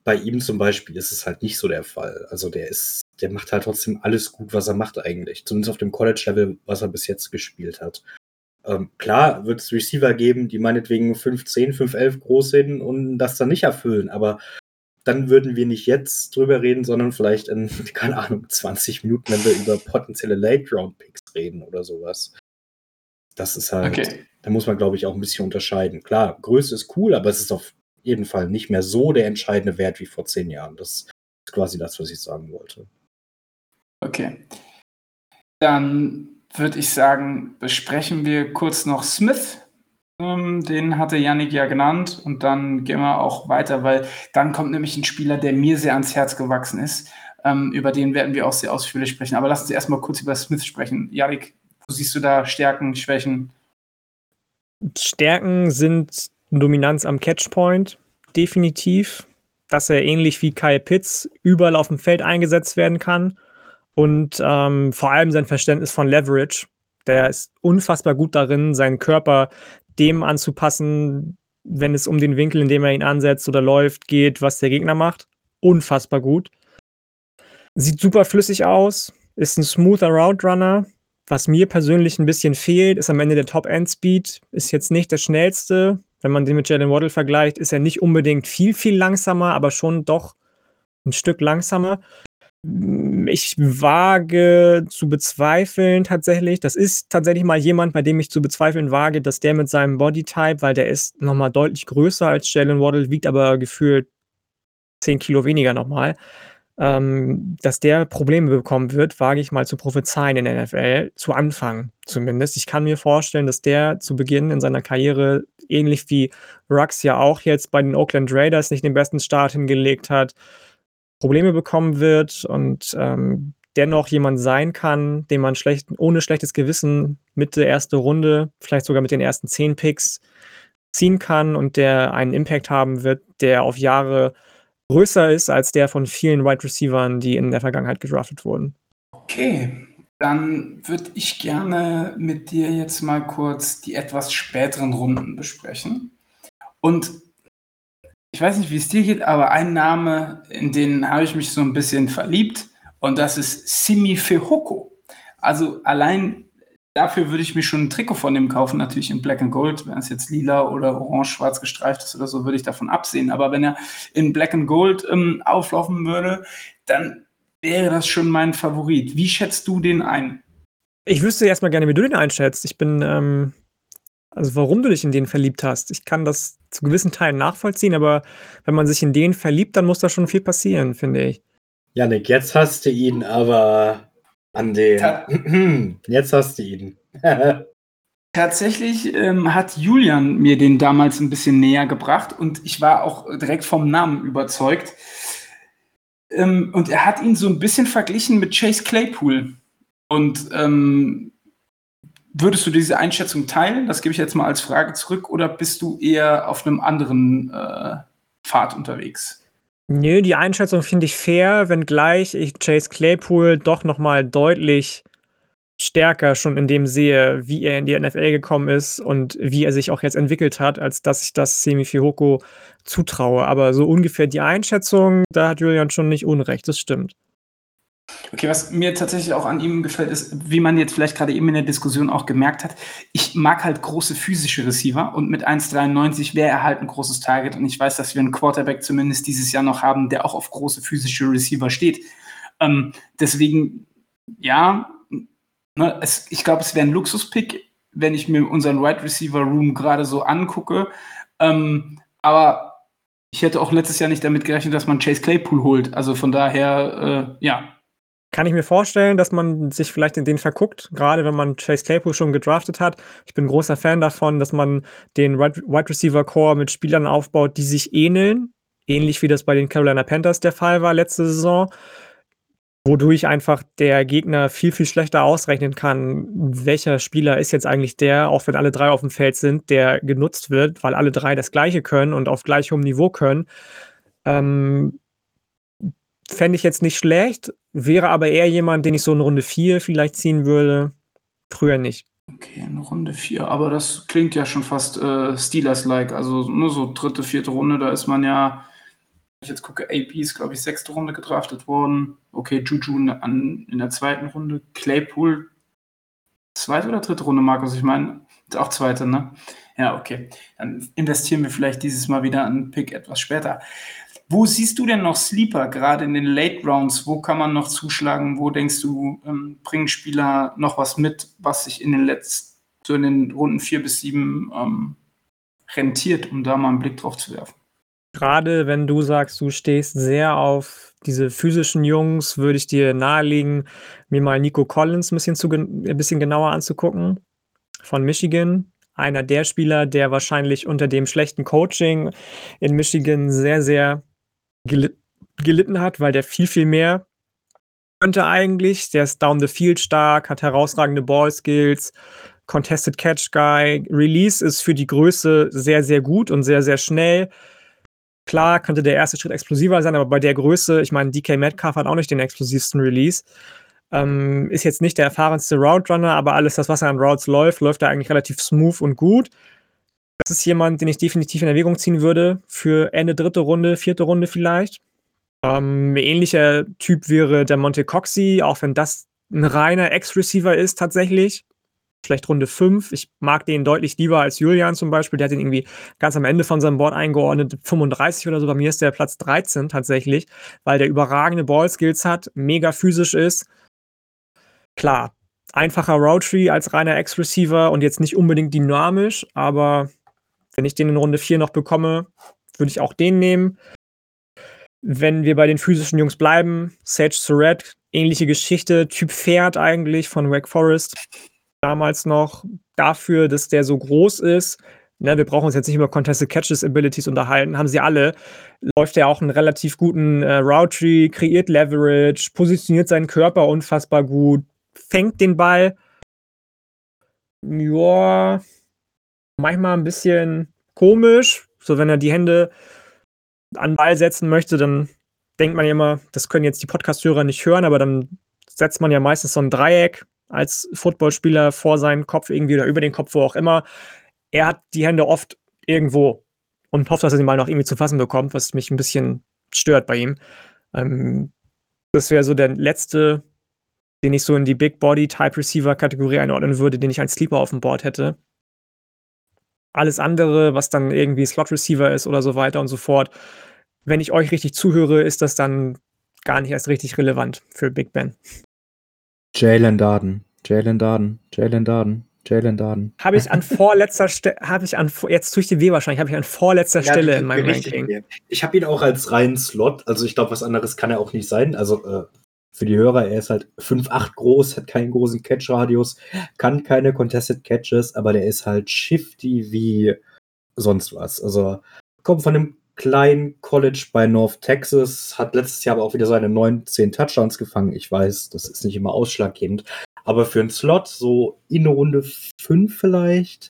bei ihm zum Beispiel ist es halt nicht so der Fall. Also der ist der macht halt trotzdem alles gut, was er macht eigentlich. Zumindest auf dem College-Level, was er bis jetzt gespielt hat. Ähm, klar wird es Receiver geben, die meinetwegen 5'10, 5'11 groß sind und das dann nicht erfüllen, aber dann würden wir nicht jetzt drüber reden, sondern vielleicht in, [laughs] keine Ahnung, 20 Minuten, wenn wir über potenzielle Late-Round-Picks reden oder sowas. Das ist halt, okay. da muss man, glaube ich, auch ein bisschen unterscheiden. Klar, Größe ist cool, aber es ist auf jeden Fall nicht mehr so der entscheidende Wert wie vor zehn Jahren. Das ist quasi das, was ich sagen wollte. Okay. Dann würde ich sagen, besprechen wir kurz noch Smith. Ähm, den hatte Yannick ja genannt und dann gehen wir auch weiter, weil dann kommt nämlich ein Spieler, der mir sehr ans Herz gewachsen ist. Ähm, über den werden wir auch sehr ausführlich sprechen. Aber lass uns erstmal kurz über Smith sprechen. Yannick, wo siehst du da Stärken, Schwächen? Stärken sind Dominanz am Catchpoint, definitiv. Dass er ähnlich wie Kyle Pitts überall auf dem Feld eingesetzt werden kann und ähm, vor allem sein Verständnis von Leverage. Der ist unfassbar gut darin, seinen Körper dem anzupassen, wenn es um den Winkel, in dem er ihn ansetzt oder läuft, geht, was der Gegner macht. Unfassbar gut. Sieht super flüssig aus, ist ein smoother Route Runner. Was mir persönlich ein bisschen fehlt, ist am Ende der Top-End-Speed. Ist jetzt nicht der schnellste. Wenn man den mit Jalen Waddle vergleicht, ist er nicht unbedingt viel, viel langsamer, aber schon doch ein Stück langsamer. Ich wage zu bezweifeln tatsächlich, das ist tatsächlich mal jemand, bei dem ich zu bezweifeln wage, dass der mit seinem Bodytype, weil der ist nochmal deutlich größer als Jalen Waddle, wiegt aber gefühlt 10 Kilo weniger nochmal, ähm, dass der Probleme bekommen wird, wage ich mal zu prophezeien in der NFL, zu Anfang zumindest. Ich kann mir vorstellen, dass der zu Beginn in seiner Karriere, ähnlich wie Rux ja auch jetzt bei den Oakland Raiders nicht den besten Start hingelegt hat, Probleme bekommen wird und ähm, dennoch jemand sein kann, den man schlecht, ohne schlechtes Gewissen mit der ersten Runde, vielleicht sogar mit den ersten zehn Picks ziehen kann und der einen Impact haben wird, der auf Jahre größer ist als der von vielen Wide Receivern, die in der Vergangenheit gedraftet wurden. Okay, dann würde ich gerne mit dir jetzt mal kurz die etwas späteren Runden besprechen. Und ich weiß nicht, wie es dir geht, aber ein Name, in den habe ich mich so ein bisschen verliebt und das ist Simi Fehoko. Also allein dafür würde ich mir schon ein Trikot von dem kaufen, natürlich in Black and Gold. Wenn es jetzt lila oder orange-schwarz gestreift ist oder so, würde ich davon absehen. Aber wenn er in Black and Gold ähm, auflaufen würde, dann wäre das schon mein Favorit. Wie schätzt du den ein? Ich wüsste erstmal gerne, wie du den einschätzt. Ich bin, ähm, also warum du dich in den verliebt hast. Ich kann das zu gewissen Teilen nachvollziehen, aber wenn man sich in den verliebt, dann muss da schon viel passieren, finde ich. Janik, jetzt hast du ihn aber an den. [clears throat] jetzt hast du ihn. [laughs] Tatsächlich ähm, hat Julian mir den damals ein bisschen näher gebracht und ich war auch direkt vom Namen überzeugt. Ähm, und er hat ihn so ein bisschen verglichen mit Chase Claypool. Und ähm, Würdest du diese Einschätzung teilen? Das gebe ich jetzt mal als Frage zurück. Oder bist du eher auf einem anderen äh, Pfad unterwegs? Nö, die Einschätzung finde ich fair, wenngleich ich Chase Claypool doch nochmal deutlich stärker schon in dem sehe, wie er in die NFL gekommen ist und wie er sich auch jetzt entwickelt hat, als dass ich das Semi Fihoko zutraue. Aber so ungefähr die Einschätzung, da hat Julian schon nicht Unrecht, das stimmt. Okay, was mir tatsächlich auch an ihm gefällt, ist, wie man jetzt vielleicht gerade eben in der Diskussion auch gemerkt hat, ich mag halt große physische Receiver und mit 1,93 wäre er halt ein großes Target und ich weiß, dass wir einen Quarterback zumindest dieses Jahr noch haben, der auch auf große physische Receiver steht. Ähm, deswegen, ja, ne, es, ich glaube, es wäre ein Luxuspick, wenn ich mir unseren Wide Receiver Room gerade so angucke. Ähm, aber ich hätte auch letztes Jahr nicht damit gerechnet, dass man Chase Claypool holt. Also von daher, äh, ja, kann ich mir vorstellen, dass man sich vielleicht in den verguckt, gerade wenn man Chase Claypool schon gedraftet hat. Ich bin großer Fan davon, dass man den Wide Receiver Core mit Spielern aufbaut, die sich ähneln, ähnlich wie das bei den Carolina Panthers der Fall war letzte Saison, wodurch einfach der Gegner viel, viel schlechter ausrechnen kann, welcher Spieler ist jetzt eigentlich der, auch wenn alle drei auf dem Feld sind, der genutzt wird, weil alle drei das Gleiche können und auf gleichem Niveau können. Ähm, Fände ich jetzt nicht schlecht, wäre aber eher jemand, den ich so in Runde 4 vielleicht ziehen würde. Früher nicht. Okay, in Runde 4, aber das klingt ja schon fast äh, Steelers-like. Also nur so dritte, vierte Runde, da ist man ja, wenn ich jetzt gucke, AP ist, glaube ich, sechste Runde gedraftet worden. Okay, Juju in, an, in der zweiten Runde. Claypool, zweite oder dritte Runde, Markus? Ich meine, auch zweite, ne? Ja, okay. Dann investieren wir vielleicht dieses Mal wieder einen Pick etwas später. Wo siehst du denn noch Sleeper, gerade in den Late Rounds? Wo kann man noch zuschlagen? Wo denkst du, ähm, bringen Spieler noch was mit, was sich in den letzten, so in den Runden vier bis sieben ähm, rentiert, um da mal einen Blick drauf zu werfen? Gerade wenn du sagst, du stehst sehr auf diese physischen Jungs, würde ich dir nahelegen, mir mal Nico Collins ein bisschen, zu, ein bisschen genauer anzugucken von Michigan einer der Spieler, der wahrscheinlich unter dem schlechten Coaching in Michigan sehr, sehr gelitten hat, weil der viel, viel mehr könnte eigentlich. Der ist down the field stark, hat herausragende Ball-Skills, Contested Catch Guy. Release ist für die Größe sehr, sehr gut und sehr, sehr schnell. Klar könnte der erste Schritt explosiver sein, aber bei der Größe, ich meine, DK Metcalf hat auch nicht den explosivsten Release. Ähm, ist jetzt nicht der erfahrenste Route Runner, aber alles das, was er an Routes läuft, läuft er eigentlich relativ smooth und gut. Das ist jemand, den ich definitiv in Erwägung ziehen würde für Ende dritte Runde, vierte Runde vielleicht. Ähm, ähnlicher Typ wäre der Monte Coxey, auch wenn das ein reiner Ex-Receiver ist tatsächlich. Vielleicht Runde 5. Ich mag den deutlich lieber als Julian zum Beispiel. Der hat den irgendwie ganz am Ende von seinem Board eingeordnet, 35 oder so. Bei mir ist der Platz 13 tatsächlich, weil der überragende Ballskills hat, mega physisch ist. Klar, einfacher Route als reiner Ex-Receiver und jetzt nicht unbedingt dynamisch, aber wenn ich den in Runde 4 noch bekomme, würde ich auch den nehmen. Wenn wir bei den physischen Jungs bleiben, Sage Surratt, ähnliche Geschichte, Typ Pferd eigentlich von Wake Forest. Damals noch dafür, dass der so groß ist. Ne, wir brauchen uns jetzt nicht über Contested Catches Abilities unterhalten, haben sie alle. Läuft er auch einen relativ guten äh, Route kreiert Leverage, positioniert seinen Körper unfassbar gut, fängt den Ball. Ja, manchmal ein bisschen komisch. So, wenn er die Hände an Ball setzen möchte, dann denkt man ja immer, das können jetzt die Podcast-Hörer nicht hören, aber dann setzt man ja meistens so ein Dreieck als Footballspieler vor seinen Kopf irgendwie oder über den Kopf, wo auch immer. Er hat die Hände oft irgendwo und hofft, dass er sie mal noch irgendwie zu fassen bekommt, was mich ein bisschen stört bei ihm. Ähm, das wäre so der letzte, den ich so in die Big Body Type Receiver Kategorie einordnen würde, den ich als Sleeper auf dem Board hätte. Alles andere, was dann irgendwie Slot Receiver ist oder so weiter und so fort, wenn ich euch richtig zuhöre, ist das dann gar nicht erst richtig relevant für Big Ben. Jalen Darden, Jalen Darden, Jalen Darden, Jalen Darden. Habe ich an vorletzter Stelle, habe ich an, jetzt tue ich dir weh wahrscheinlich, habe ich an vorletzter ja, Stelle in meinem Ranking. Ich habe ihn auch als reinen Slot, also ich glaube, was anderes kann er auch nicht sein. Also äh, für die Hörer, er ist halt 5'8 groß, hat keinen großen Catch-Radius, kann keine Contested Catches, aber der ist halt shifty wie sonst was. Also kommt von einem kleinen College bei North Texas, hat letztes Jahr aber auch wieder seine 19 Touchdowns gefangen. Ich weiß, das ist nicht immer ausschlaggebend. Aber für einen Slot, so in Runde 5 vielleicht,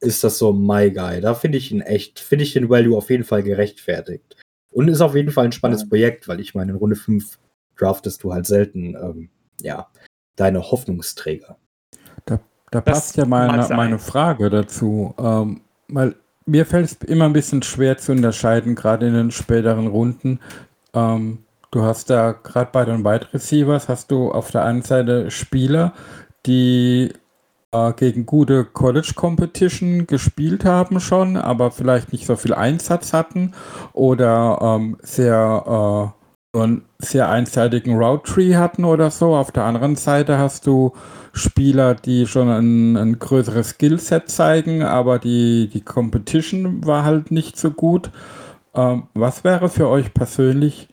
ist das so my guy. Da finde ich ihn echt, finde ich den Value auf jeden Fall gerechtfertigt. Und ist auf jeden Fall ein spannendes Projekt, weil ich meine, in Runde 5 draftest du halt selten, ähm, ja, deine Hoffnungsträger. Da, da passt ja meine, meine Frage dazu, ähm, weil mir fällt es immer ein bisschen schwer zu unterscheiden, gerade in den späteren Runden. Ähm, du hast da gerade bei den Wide Receivers hast du auf der einen Seite Spieler, die äh, gegen gute College Competition gespielt haben schon, aber vielleicht nicht so viel Einsatz hatten oder ähm, sehr äh, einen sehr einseitigen Route Tree hatten oder so. Auf der anderen Seite hast du Spieler, die schon ein, ein größeres Skillset zeigen, aber die, die Competition war halt nicht so gut. Ähm, was wäre für euch persönlich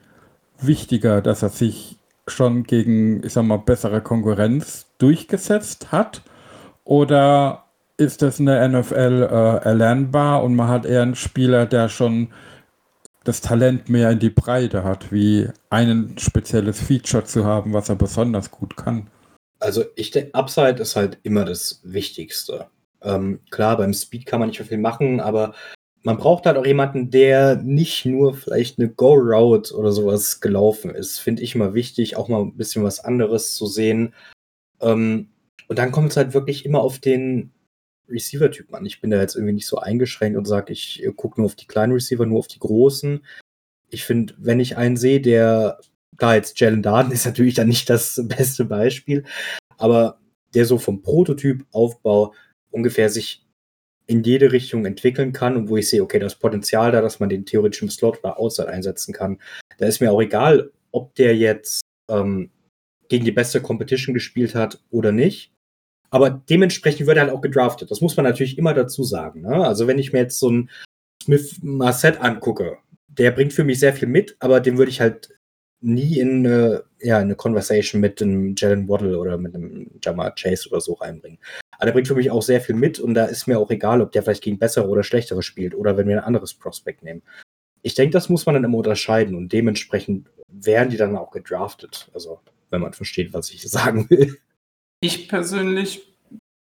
wichtiger, dass er sich schon gegen, ich sag mal, bessere Konkurrenz durchgesetzt hat? Oder ist das in der NFL äh, erlernbar und man hat eher einen Spieler, der schon das Talent mehr in die Breite hat, wie ein spezielles Feature zu haben, was er besonders gut kann? Also ich denke, Upside ist halt immer das Wichtigste. Ähm, klar, beim Speed kann man nicht so viel machen, aber man braucht halt auch jemanden, der nicht nur vielleicht eine Go-Route oder sowas gelaufen ist. Finde ich immer wichtig, auch mal ein bisschen was anderes zu sehen. Ähm, und dann kommt es halt wirklich immer auf den Receiver-Typ an. Ich bin da jetzt irgendwie nicht so eingeschränkt und sage, ich äh, gucke nur auf die kleinen Receiver, nur auf die großen. Ich finde, wenn ich einen sehe, der Klar, jetzt Jalen Darden ist [laughs] natürlich dann nicht das beste Beispiel, aber der so vom Prototyp-Aufbau ungefähr sich in jede Richtung entwickeln kann und wo ich sehe, okay, das Potenzial da, dass man den theoretischen Slot oder Outside einsetzen kann, da ist mir auch egal, ob der jetzt ähm, gegen die beste Competition gespielt hat oder nicht. Aber dementsprechend wird er halt auch gedraftet. Das muss man natürlich immer dazu sagen. Ne? Also wenn ich mir jetzt so einen Smith Marset angucke, der bringt für mich sehr viel mit, aber den würde ich halt nie in eine, ja, eine Conversation mit einem Jalen Waddle oder mit einem Jamar Chase oder so reinbringen. Aber der bringt für mich auch sehr viel mit und da ist mir auch egal, ob der vielleicht gegen bessere oder schlechtere spielt oder wenn wir ein anderes Prospect nehmen. Ich denke, das muss man dann immer unterscheiden und dementsprechend werden die dann auch gedraftet. Also, wenn man versteht, was ich sagen will. Ich persönlich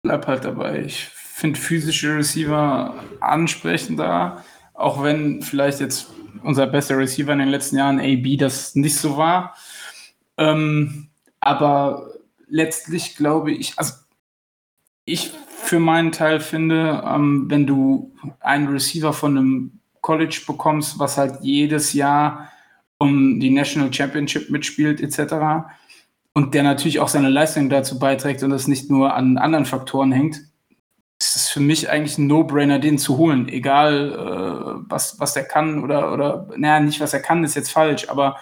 bleib halt dabei. Ich finde physische Receiver ansprechender, auch wenn vielleicht jetzt unser bester Receiver in den letzten Jahren, AB, das nicht so war. Ähm, aber letztlich glaube ich, also ich für meinen Teil finde, ähm, wenn du einen Receiver von einem College bekommst, was halt jedes Jahr um die National Championship mitspielt, etc. Und der natürlich auch seine Leistung dazu beiträgt und das nicht nur an anderen Faktoren hängt, ist es für mich eigentlich ein No-Brainer, den zu holen. Egal, äh, was, was der kann oder, oder, naja, nicht was er kann, ist jetzt falsch, aber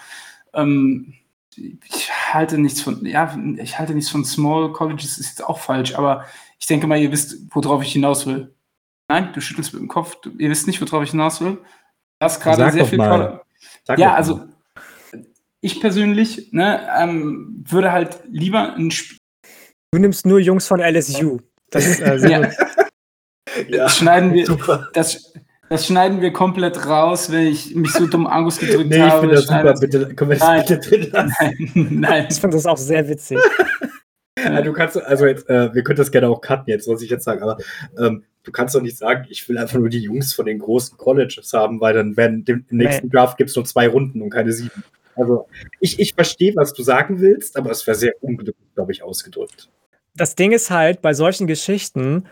ähm, ich halte nichts von, ja, ich halte nichts von Small Colleges, ist jetzt auch falsch, aber ich denke mal, ihr wisst, worauf ich hinaus will. Nein, du schüttelst mit dem Kopf, du, ihr wisst nicht, worauf ich hinaus will. Das gerade sehr viel. Mal. Sag ja, also ich persönlich ne, ähm, würde halt lieber ein Spiel. Du nimmst nur Jungs von LSU. Das ist äh, ja. [laughs] ja. schneiden wir, das, das schneiden wir komplett raus, wenn ich mich so dumm Angus gedrückt nee, habe. Ich finde das super, bitte, können wir das nein, bitte drin lassen? Nein, nein. Ich finde das auch sehr witzig. ja, du kannst, also jetzt, äh, wir können das gerne auch cutten jetzt, was ich jetzt sagen, aber ähm, du kannst doch nicht sagen, ich will einfach nur die Jungs von den großen Colleges haben, weil dann werden im nächsten Draft gibt es nur zwei Runden und keine sieben. Also ich, ich verstehe, was du sagen willst, aber es wäre sehr unglücklich, glaube ich, ausgedrückt. Das Ding ist halt, bei solchen Geschichten,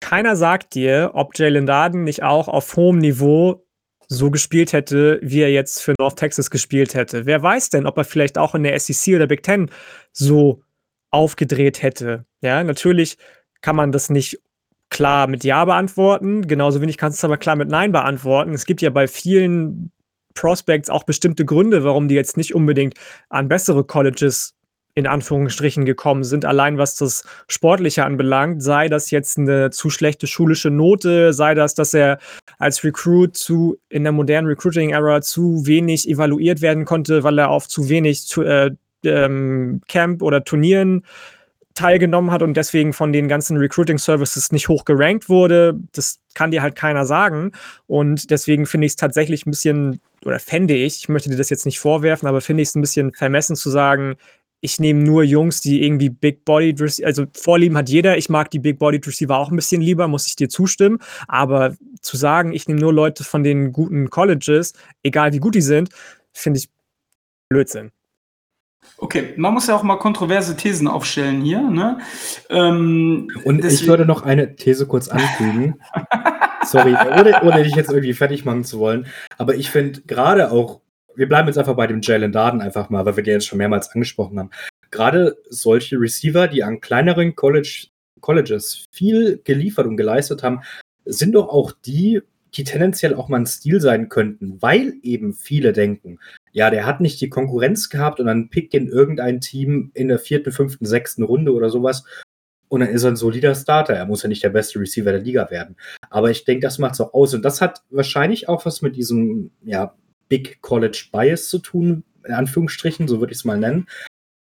keiner sagt dir, ob Jalen Darden nicht auch auf hohem Niveau so gespielt hätte, wie er jetzt für North Texas gespielt hätte. Wer weiß denn, ob er vielleicht auch in der SEC oder Big Ten so aufgedreht hätte. Ja, natürlich kann man das nicht klar mit Ja beantworten, genauso wenig kannst du es aber klar mit Nein beantworten. Es gibt ja bei vielen Prospects auch bestimmte Gründe, warum die jetzt nicht unbedingt an bessere Colleges in Anführungsstrichen gekommen sind, allein was das Sportliche anbelangt, sei das jetzt eine zu schlechte schulische Note, sei das, dass er als Recruit zu in der modernen Recruiting-Era zu wenig evaluiert werden konnte, weil er auf zu wenig zu, äh, ähm, Camp oder Turnieren teilgenommen hat und deswegen von den ganzen Recruiting Services nicht hoch gerankt wurde. Das kann dir halt keiner sagen. Und deswegen finde ich es tatsächlich ein bisschen, oder fände ich, ich möchte dir das jetzt nicht vorwerfen, aber finde ich es ein bisschen vermessen zu sagen, ich nehme nur Jungs, die irgendwie Big Body, also Vorlieben hat jeder. Ich mag die Big Body Receiver auch ein bisschen lieber, muss ich dir zustimmen. Aber zu sagen, ich nehme nur Leute von den guten Colleges, egal wie gut die sind, finde ich Blödsinn. Okay, man muss ja auch mal kontroverse Thesen aufstellen hier. Ne? Ähm, Und ich würde noch eine These kurz anfügen. [laughs] Sorry, ohne, ohne dich jetzt irgendwie fertig machen zu wollen. Aber ich finde gerade auch, wir bleiben jetzt einfach bei dem Jalen Darden einfach mal, weil wir den jetzt schon mehrmals angesprochen haben. Gerade solche Receiver, die an kleineren College, Colleges viel geliefert und geleistet haben, sind doch auch die, die tendenziell auch mal ein Stil sein könnten, weil eben viele denken, ja, der hat nicht die Konkurrenz gehabt und dann pickt ihn irgendein Team in der vierten, fünften, sechsten Runde oder sowas und dann ist er ein solider Starter. Er muss ja nicht der beste Receiver der Liga werden. Aber ich denke, das macht es auch aus. Und das hat wahrscheinlich auch was mit diesem ja, Big College Bias zu tun, in Anführungsstrichen, so würde ich es mal nennen.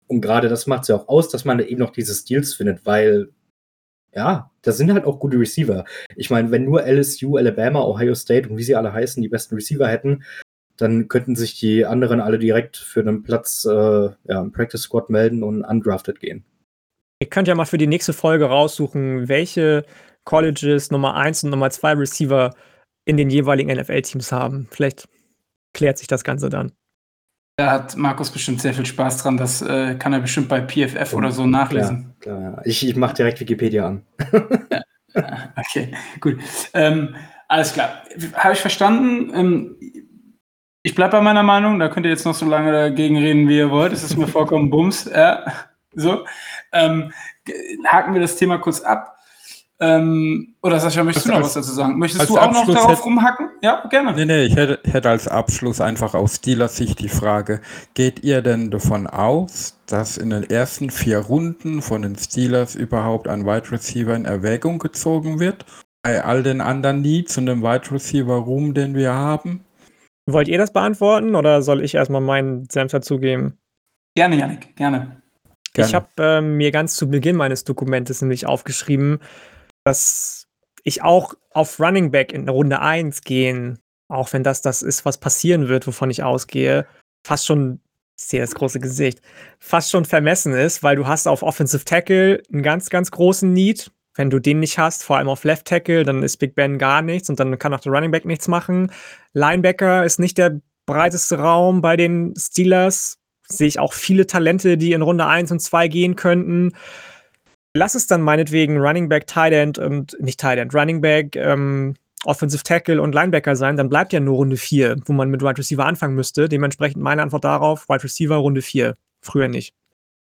Und gerade das macht es ja auch aus, dass man eben noch diese Steals findet, weil ja, da sind halt auch gute Receiver. Ich meine, wenn nur LSU, Alabama, Ohio State und wie sie alle heißen, die besten Receiver hätten, dann könnten sich die anderen alle direkt für einen Platz äh, ja, im Practice Squad melden und undrafted gehen. Ihr könnt ja mal für die nächste Folge raussuchen, welche Colleges Nummer 1 und Nummer 2 Receiver in den jeweiligen NFL-Teams haben. Vielleicht klärt sich das Ganze dann. Da hat Markus bestimmt sehr viel Spaß dran. Das äh, kann er bestimmt bei PFF oder so nachlesen. Klar, klar ja. Ich, ich mache direkt Wikipedia an. [laughs] ja. Okay, gut. Ähm, alles klar. Habe ich verstanden. Ähm, ich bleibe bei meiner Meinung. Da könnt ihr jetzt noch so lange dagegen reden, wie ihr wollt. Es ist mir vollkommen [laughs] Bums. Ja, so. Ähm, haken wir das Thema kurz ab. Ähm, oder Sascha, möchtest du noch was dazu sagen? Möchtest du auch Abschluss noch darauf hätte, rumhacken? Ja, gerne. Nee, nee, ich hätte, hätte als Abschluss einfach aus Steelers-Sicht die Frage, geht ihr denn davon aus, dass in den ersten vier Runden von den Steelers überhaupt ein Wide Receiver in Erwägung gezogen wird? Bei all den anderen Needs und dem Wide Receiver Room, den wir haben? Wollt ihr das beantworten oder soll ich erstmal meinen Senf dazugeben? Gerne, Janik, gerne. gerne. Ich habe äh, mir ganz zu Beginn meines Dokumentes nämlich aufgeschrieben, dass ich auch auf Running Back in Runde 1 gehen, auch wenn das das ist, was passieren wird, wovon ich ausgehe, fast schon, ich sehe das große Gesicht, fast schon vermessen ist, weil du hast auf Offensive Tackle einen ganz, ganz großen Need. Wenn du den nicht hast, vor allem auf Left Tackle, dann ist Big Ben gar nichts und dann kann auch der Running Back nichts machen. Linebacker ist nicht der breiteste Raum bei den Steelers. Sehe ich auch viele Talente, die in Runde 1 und 2 gehen könnten. lass es dann meinetwegen Running Back, Tight End und nicht Tight End, Running Back, ähm, Offensive Tackle und Linebacker sein, dann bleibt ja nur Runde 4, wo man mit Wide Receiver anfangen müsste. Dementsprechend meine Antwort darauf, Wide Receiver Runde 4. Früher nicht.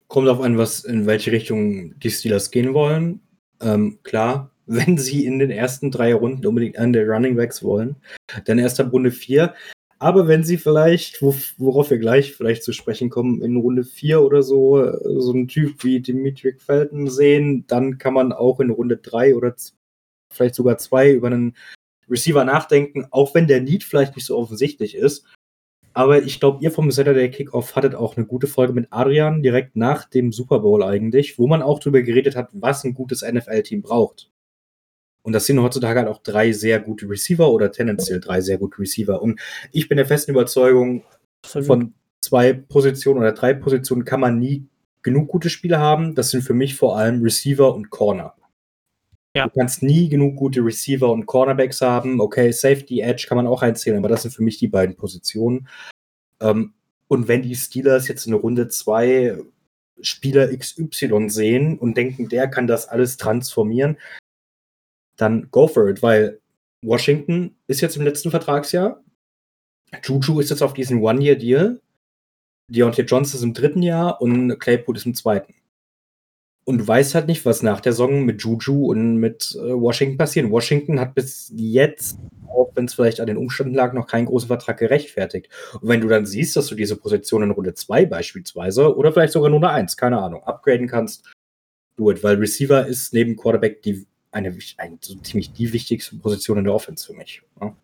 Kommt auf an, was, in welche Richtung die Steelers gehen wollen. Ähm, klar, [laughs] wenn sie in den ersten drei Runden unbedingt an der Running Backs wollen, dann erst ab Runde 4. Aber wenn sie vielleicht, worauf wir gleich vielleicht zu sprechen kommen, in Runde 4 oder so, so einen Typ wie Dimitri Felton sehen, dann kann man auch in Runde 3 oder vielleicht sogar 2 über einen Receiver nachdenken, auch wenn der Need vielleicht nicht so offensichtlich ist. Aber ich glaube, ihr vom Saturday Kickoff hattet auch eine gute Folge mit Adrian direkt nach dem Super Bowl eigentlich, wo man auch darüber geredet hat, was ein gutes NFL-Team braucht. Und das sind heutzutage halt auch drei sehr gute Receiver oder tendenziell drei sehr gute Receiver. Und ich bin der festen Überzeugung, von zwei Positionen oder drei Positionen kann man nie genug gute Spieler haben. Das sind für mich vor allem Receiver und Corner. Ja. Du kannst nie genug gute Receiver und Cornerbacks haben. Okay, Safety, Edge kann man auch einzählen, aber das sind für mich die beiden Positionen. Ähm, und wenn die Steelers jetzt in Runde 2 Spieler XY sehen und denken, der kann das alles transformieren, dann go for it, weil Washington ist jetzt im letzten Vertragsjahr. Juju ist jetzt auf diesem One-Year-Deal. Deontay Johnson ist im dritten Jahr und Claypool ist im zweiten. Und du weißt halt nicht, was nach der Saison mit Juju und mit äh, Washington passiert. Washington hat bis jetzt, auch wenn es vielleicht an den Umständen lag, noch keinen großen Vertrag gerechtfertigt. Und wenn du dann siehst, dass du diese Position in Runde 2 beispielsweise oder vielleicht sogar Runde 1, keine Ahnung, upgraden kannst, do it. Weil Receiver ist neben Quarterback die, eine, eine so ziemlich die wichtigste Position in der Offense für mich. Ja?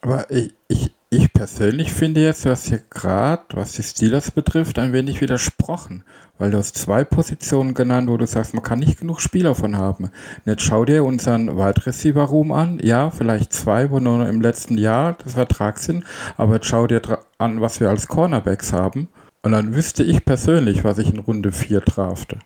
Aber ich, ich, ich persönlich finde jetzt, du hast hier gerade, was die Steelers betrifft, ein wenig widersprochen. Weil du hast zwei Positionen genannt, wo du sagst, man kann nicht genug Spieler von haben. Jetzt schau dir unseren Wide Receiver Room an. Ja, vielleicht zwei, wo nur im letzten Jahr das Vertrag sind. Aber jetzt schau dir an, was wir als Cornerbacks haben. Und dann wüsste ich persönlich, was ich in Runde 4 drafte.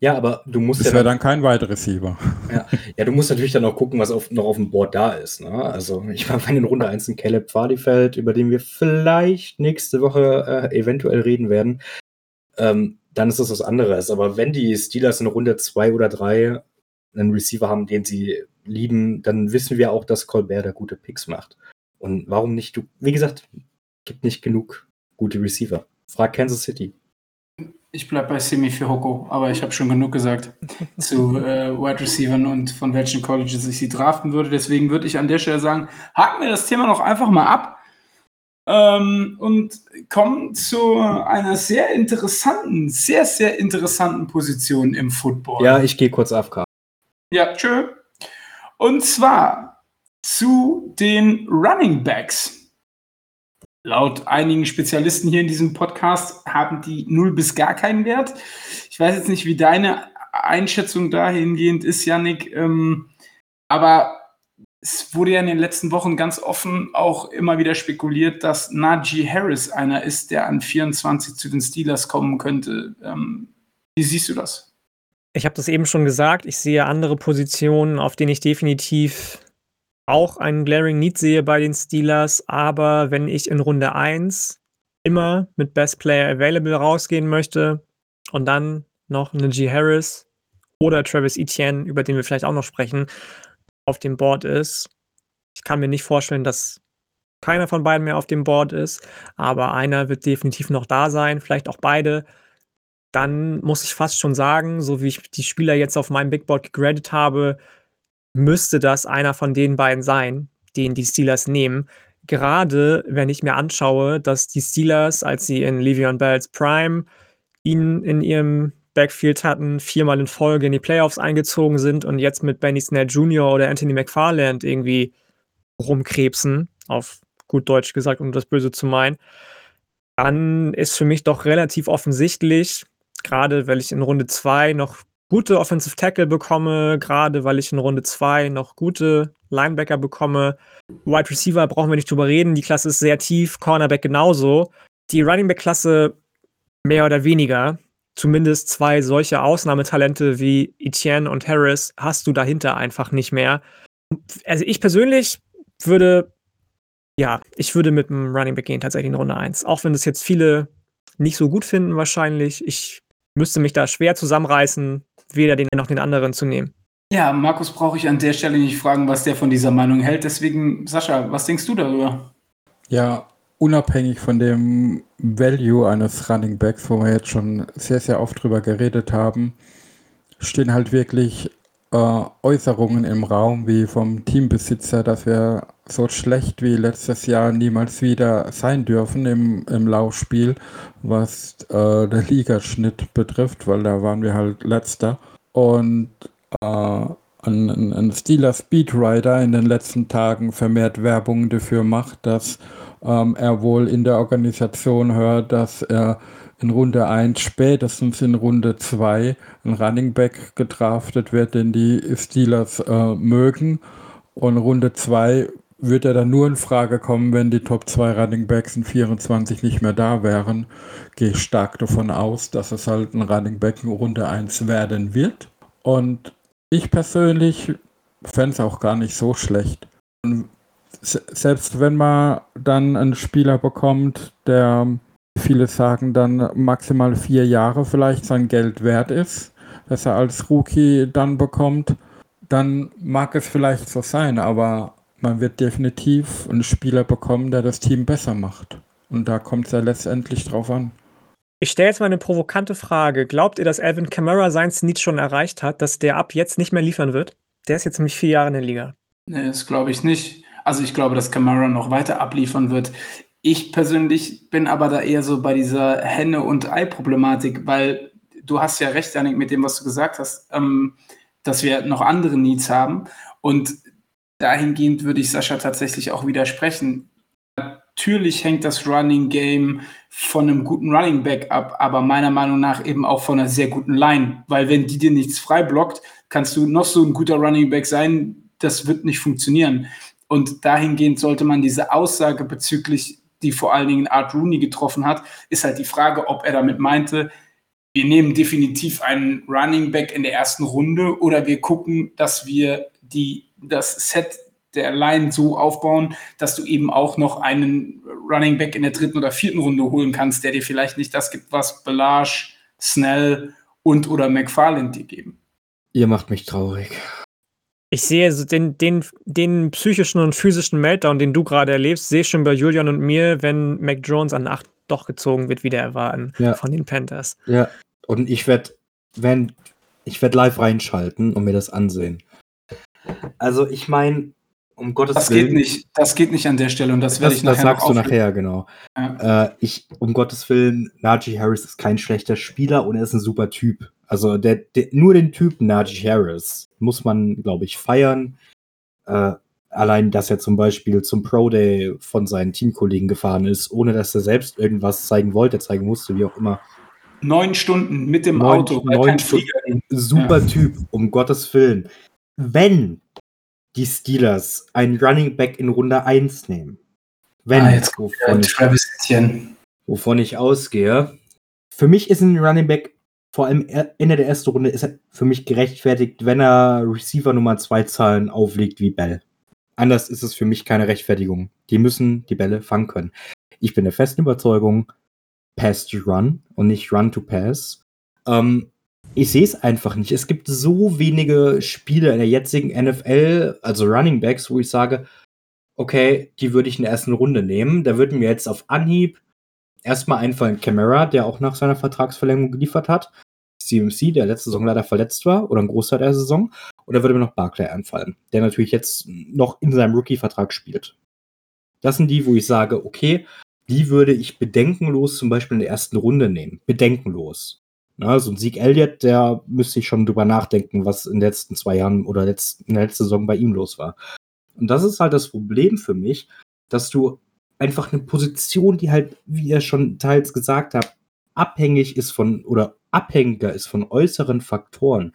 Ja, aber du musst das ja. wäre dann, kein Wide Receiver. Ja. ja, du musst natürlich dann auch gucken, was auf, noch auf dem Board da ist. Ne? Also, ich meine, wenn in Runde 1 ein Caleb fällt, über den wir vielleicht nächste Woche äh, eventuell reden werden, ähm, dann ist das was anderes. Aber wenn die Steelers in Runde 2 oder 3 einen Receiver haben, den sie lieben, dann wissen wir auch, dass Colbert da gute Picks macht. Und warum nicht du? Wie gesagt, gibt nicht genug gute Receiver. Frag Kansas City. Ich bleibe bei Semi für Hoko, aber ich habe schon genug gesagt [laughs] zu äh, Wide Receivers und von welchen Colleges ich sie draften würde. Deswegen würde ich an der Stelle sagen, haken wir das Thema noch einfach mal ab ähm, und kommen zu einer sehr interessanten, sehr, sehr interessanten Position im Football. Ja, ich gehe kurz AFK. Ja, tschö. Und zwar zu den Running Backs. Laut einigen Spezialisten hier in diesem Podcast haben die null bis gar keinen Wert. Ich weiß jetzt nicht, wie deine Einschätzung dahingehend ist, Yannick. Ähm, aber es wurde ja in den letzten Wochen ganz offen auch immer wieder spekuliert, dass Najee Harris einer ist, der an 24 zu den Steelers kommen könnte. Ähm, wie siehst du das? Ich habe das eben schon gesagt. Ich sehe andere Positionen, auf denen ich definitiv auch einen Glaring Need sehe bei den Steelers. Aber wenn ich in Runde 1 immer mit Best Player Available rausgehen möchte und dann noch Najee Harris oder Travis Etienne, über den wir vielleicht auch noch sprechen, auf dem Board ist. Ich kann mir nicht vorstellen, dass keiner von beiden mehr auf dem Board ist, aber einer wird definitiv noch da sein, vielleicht auch beide. Dann muss ich fast schon sagen, so wie ich die Spieler jetzt auf meinem Big Board gegradet habe, müsste das einer von den beiden sein, den die Steelers nehmen. Gerade wenn ich mir anschaue, dass die Steelers, als sie in Le'Veon Bells Prime ihn in ihrem Backfield hatten, viermal in Folge in die Playoffs eingezogen sind und jetzt mit Benny Snell Jr. oder Anthony McFarland irgendwie rumkrebsen, auf gut Deutsch gesagt, um das Böse zu meinen, dann ist für mich doch relativ offensichtlich, gerade weil ich in Runde 2 noch gute Offensive Tackle bekomme, gerade weil ich in Runde 2 noch gute Linebacker bekomme. Wide Receiver brauchen wir nicht drüber reden, die Klasse ist sehr tief, Cornerback genauso. Die Running Back Klasse mehr oder weniger zumindest zwei solche Ausnahmetalente wie Etienne und Harris hast du dahinter einfach nicht mehr. Also ich persönlich würde, ja, ich würde mit dem Running Back gehen, tatsächlich in Runde 1. Auch wenn das jetzt viele nicht so gut finden wahrscheinlich. Ich müsste mich da schwer zusammenreißen, weder den noch den anderen zu nehmen. Ja, Markus brauche ich an der Stelle nicht fragen, was der von dieser Meinung hält. Deswegen, Sascha, was denkst du darüber? Ja, unabhängig von dem Value eines Running Backs, wo wir jetzt schon sehr, sehr oft drüber geredet haben, stehen halt wirklich äh, Äußerungen im Raum, wie vom Teambesitzer, dass wir so schlecht wie letztes Jahr niemals wieder sein dürfen im, im Laufspiel, was äh, der Ligaschnitt betrifft, weil da waren wir halt letzter. Und äh, ein, ein Steeler Speedrider in den letzten Tagen vermehrt Werbung dafür macht, dass ähm, er wohl in der Organisation hört, dass er in Runde 1, spätestens in Runde 2 ein Running Back gedraftet wird, den die Steelers äh, mögen. Und Runde 2 wird er dann nur in Frage kommen, wenn die Top 2 Running Backs in 24 nicht mehr da wären. Gehe ich stark davon aus, dass es halt ein Running Back in Runde 1 werden wird. Und ich persönlich fände es auch gar nicht so schlecht. Und selbst wenn man dann einen Spieler bekommt, der viele sagen dann maximal vier Jahre vielleicht sein Geld wert ist, dass er als Rookie dann bekommt, dann mag es vielleicht so sein, aber man wird definitiv einen Spieler bekommen, der das Team besser macht. Und da kommt es ja letztendlich drauf an. Ich stelle jetzt mal eine provokante Frage. Glaubt ihr, dass Alvin Kamara sein Sneed schon erreicht hat, dass der ab jetzt nicht mehr liefern wird? Der ist jetzt nämlich vier Jahre in der Liga. Nee, das glaube ich nicht. Also ich glaube, dass Kamara noch weiter abliefern wird. Ich persönlich bin aber da eher so bei dieser Henne- und Ei-Problematik, weil du hast ja recht, Janik, mit dem, was du gesagt hast, ähm, dass wir noch andere Needs haben. Und dahingehend würde ich Sascha tatsächlich auch widersprechen. Natürlich hängt das Running Game von einem guten Running Back ab, aber meiner Meinung nach eben auch von einer sehr guten Line. Weil wenn die dir nichts frei blockt, kannst du noch so ein guter Running Back sein, das wird nicht funktionieren. Und dahingehend sollte man diese Aussage bezüglich, die vor allen Dingen Art Rooney getroffen hat, ist halt die Frage, ob er damit meinte, wir nehmen definitiv einen Running Back in der ersten Runde oder wir gucken, dass wir die, das Set der Line so aufbauen, dass du eben auch noch einen Running Back in der dritten oder vierten Runde holen kannst, der dir vielleicht nicht das gibt, was Belage, Snell und oder McFarland dir geben. Ihr macht mich traurig. Ich sehe so den, den, den psychischen und physischen Meltdown, den du gerade erlebst, sehe ich schon bei Julian und mir, wenn Mac Jones an 8 doch gezogen wird, wie der erwarten Ja. von den Panthers. Ja. Und ich werde, wenn, ich werde live reinschalten und mir das ansehen. Also ich meine, um Gottes Das Willen. geht nicht, das geht nicht an der Stelle und das werde Das, ich das nachher sagst noch du nachher, genau. Ja. Äh, ich, um Gottes Willen, Najee Harris ist kein schlechter Spieler und er ist ein super Typ. Also der, der, nur den Typen Najee Harris muss man, glaube ich, feiern. Äh, allein, dass er zum Beispiel zum Pro Day von seinen Teamkollegen gefahren ist, ohne dass er selbst irgendwas zeigen wollte, zeigen musste, wie auch immer. Neun Stunden mit dem Neun- Auto, neun Stunden. Super Typ, um Gottes Willen. Wenn die Steelers einen Running Back in Runde 1 nehmen, wenn, Ah, jetzt wovon Ja, ich wovon ich ausgehe. Für mich ist ein Running Back, vor allem Ende der ersten Runde, ist er für mich gerechtfertigt, wenn er Receiver Nummer 2 Zahlen auflegt wie Bell. Anders ist es für mich keine Rechtfertigung. Die müssen die Bälle fangen können. Ich bin der festen Überzeugung, Pass to Run und nicht Run to Pass. Ähm, ich sehe es einfach nicht. Es gibt so wenige Spiele in der jetzigen NFL, also Running Backs, wo ich sage, okay, die würde ich in der ersten Runde nehmen. Da würden mir jetzt auf Anhieb erstmal einfallen Camara, der auch nach seiner Vertragsverlängerung geliefert hat. CMC, der letzte Saison leider verletzt war, oder ein Großteil der Saison. Und da würde mir noch Barclay einfallen, der natürlich jetzt noch in seinem Rookie-Vertrag spielt. Das sind die, wo ich sage, okay, die würde ich bedenkenlos zum Beispiel in der ersten Runde nehmen. Bedenkenlos. Na, so ein Sieg Elliott, der müsste ich schon drüber nachdenken, was in den letzten zwei Jahren oder letzt, in der letzten Saison bei ihm los war. Und das ist halt das Problem für mich, dass du einfach eine Position, die halt, wie ihr schon teils gesagt habt, abhängig ist von oder abhängiger ist von äußeren Faktoren,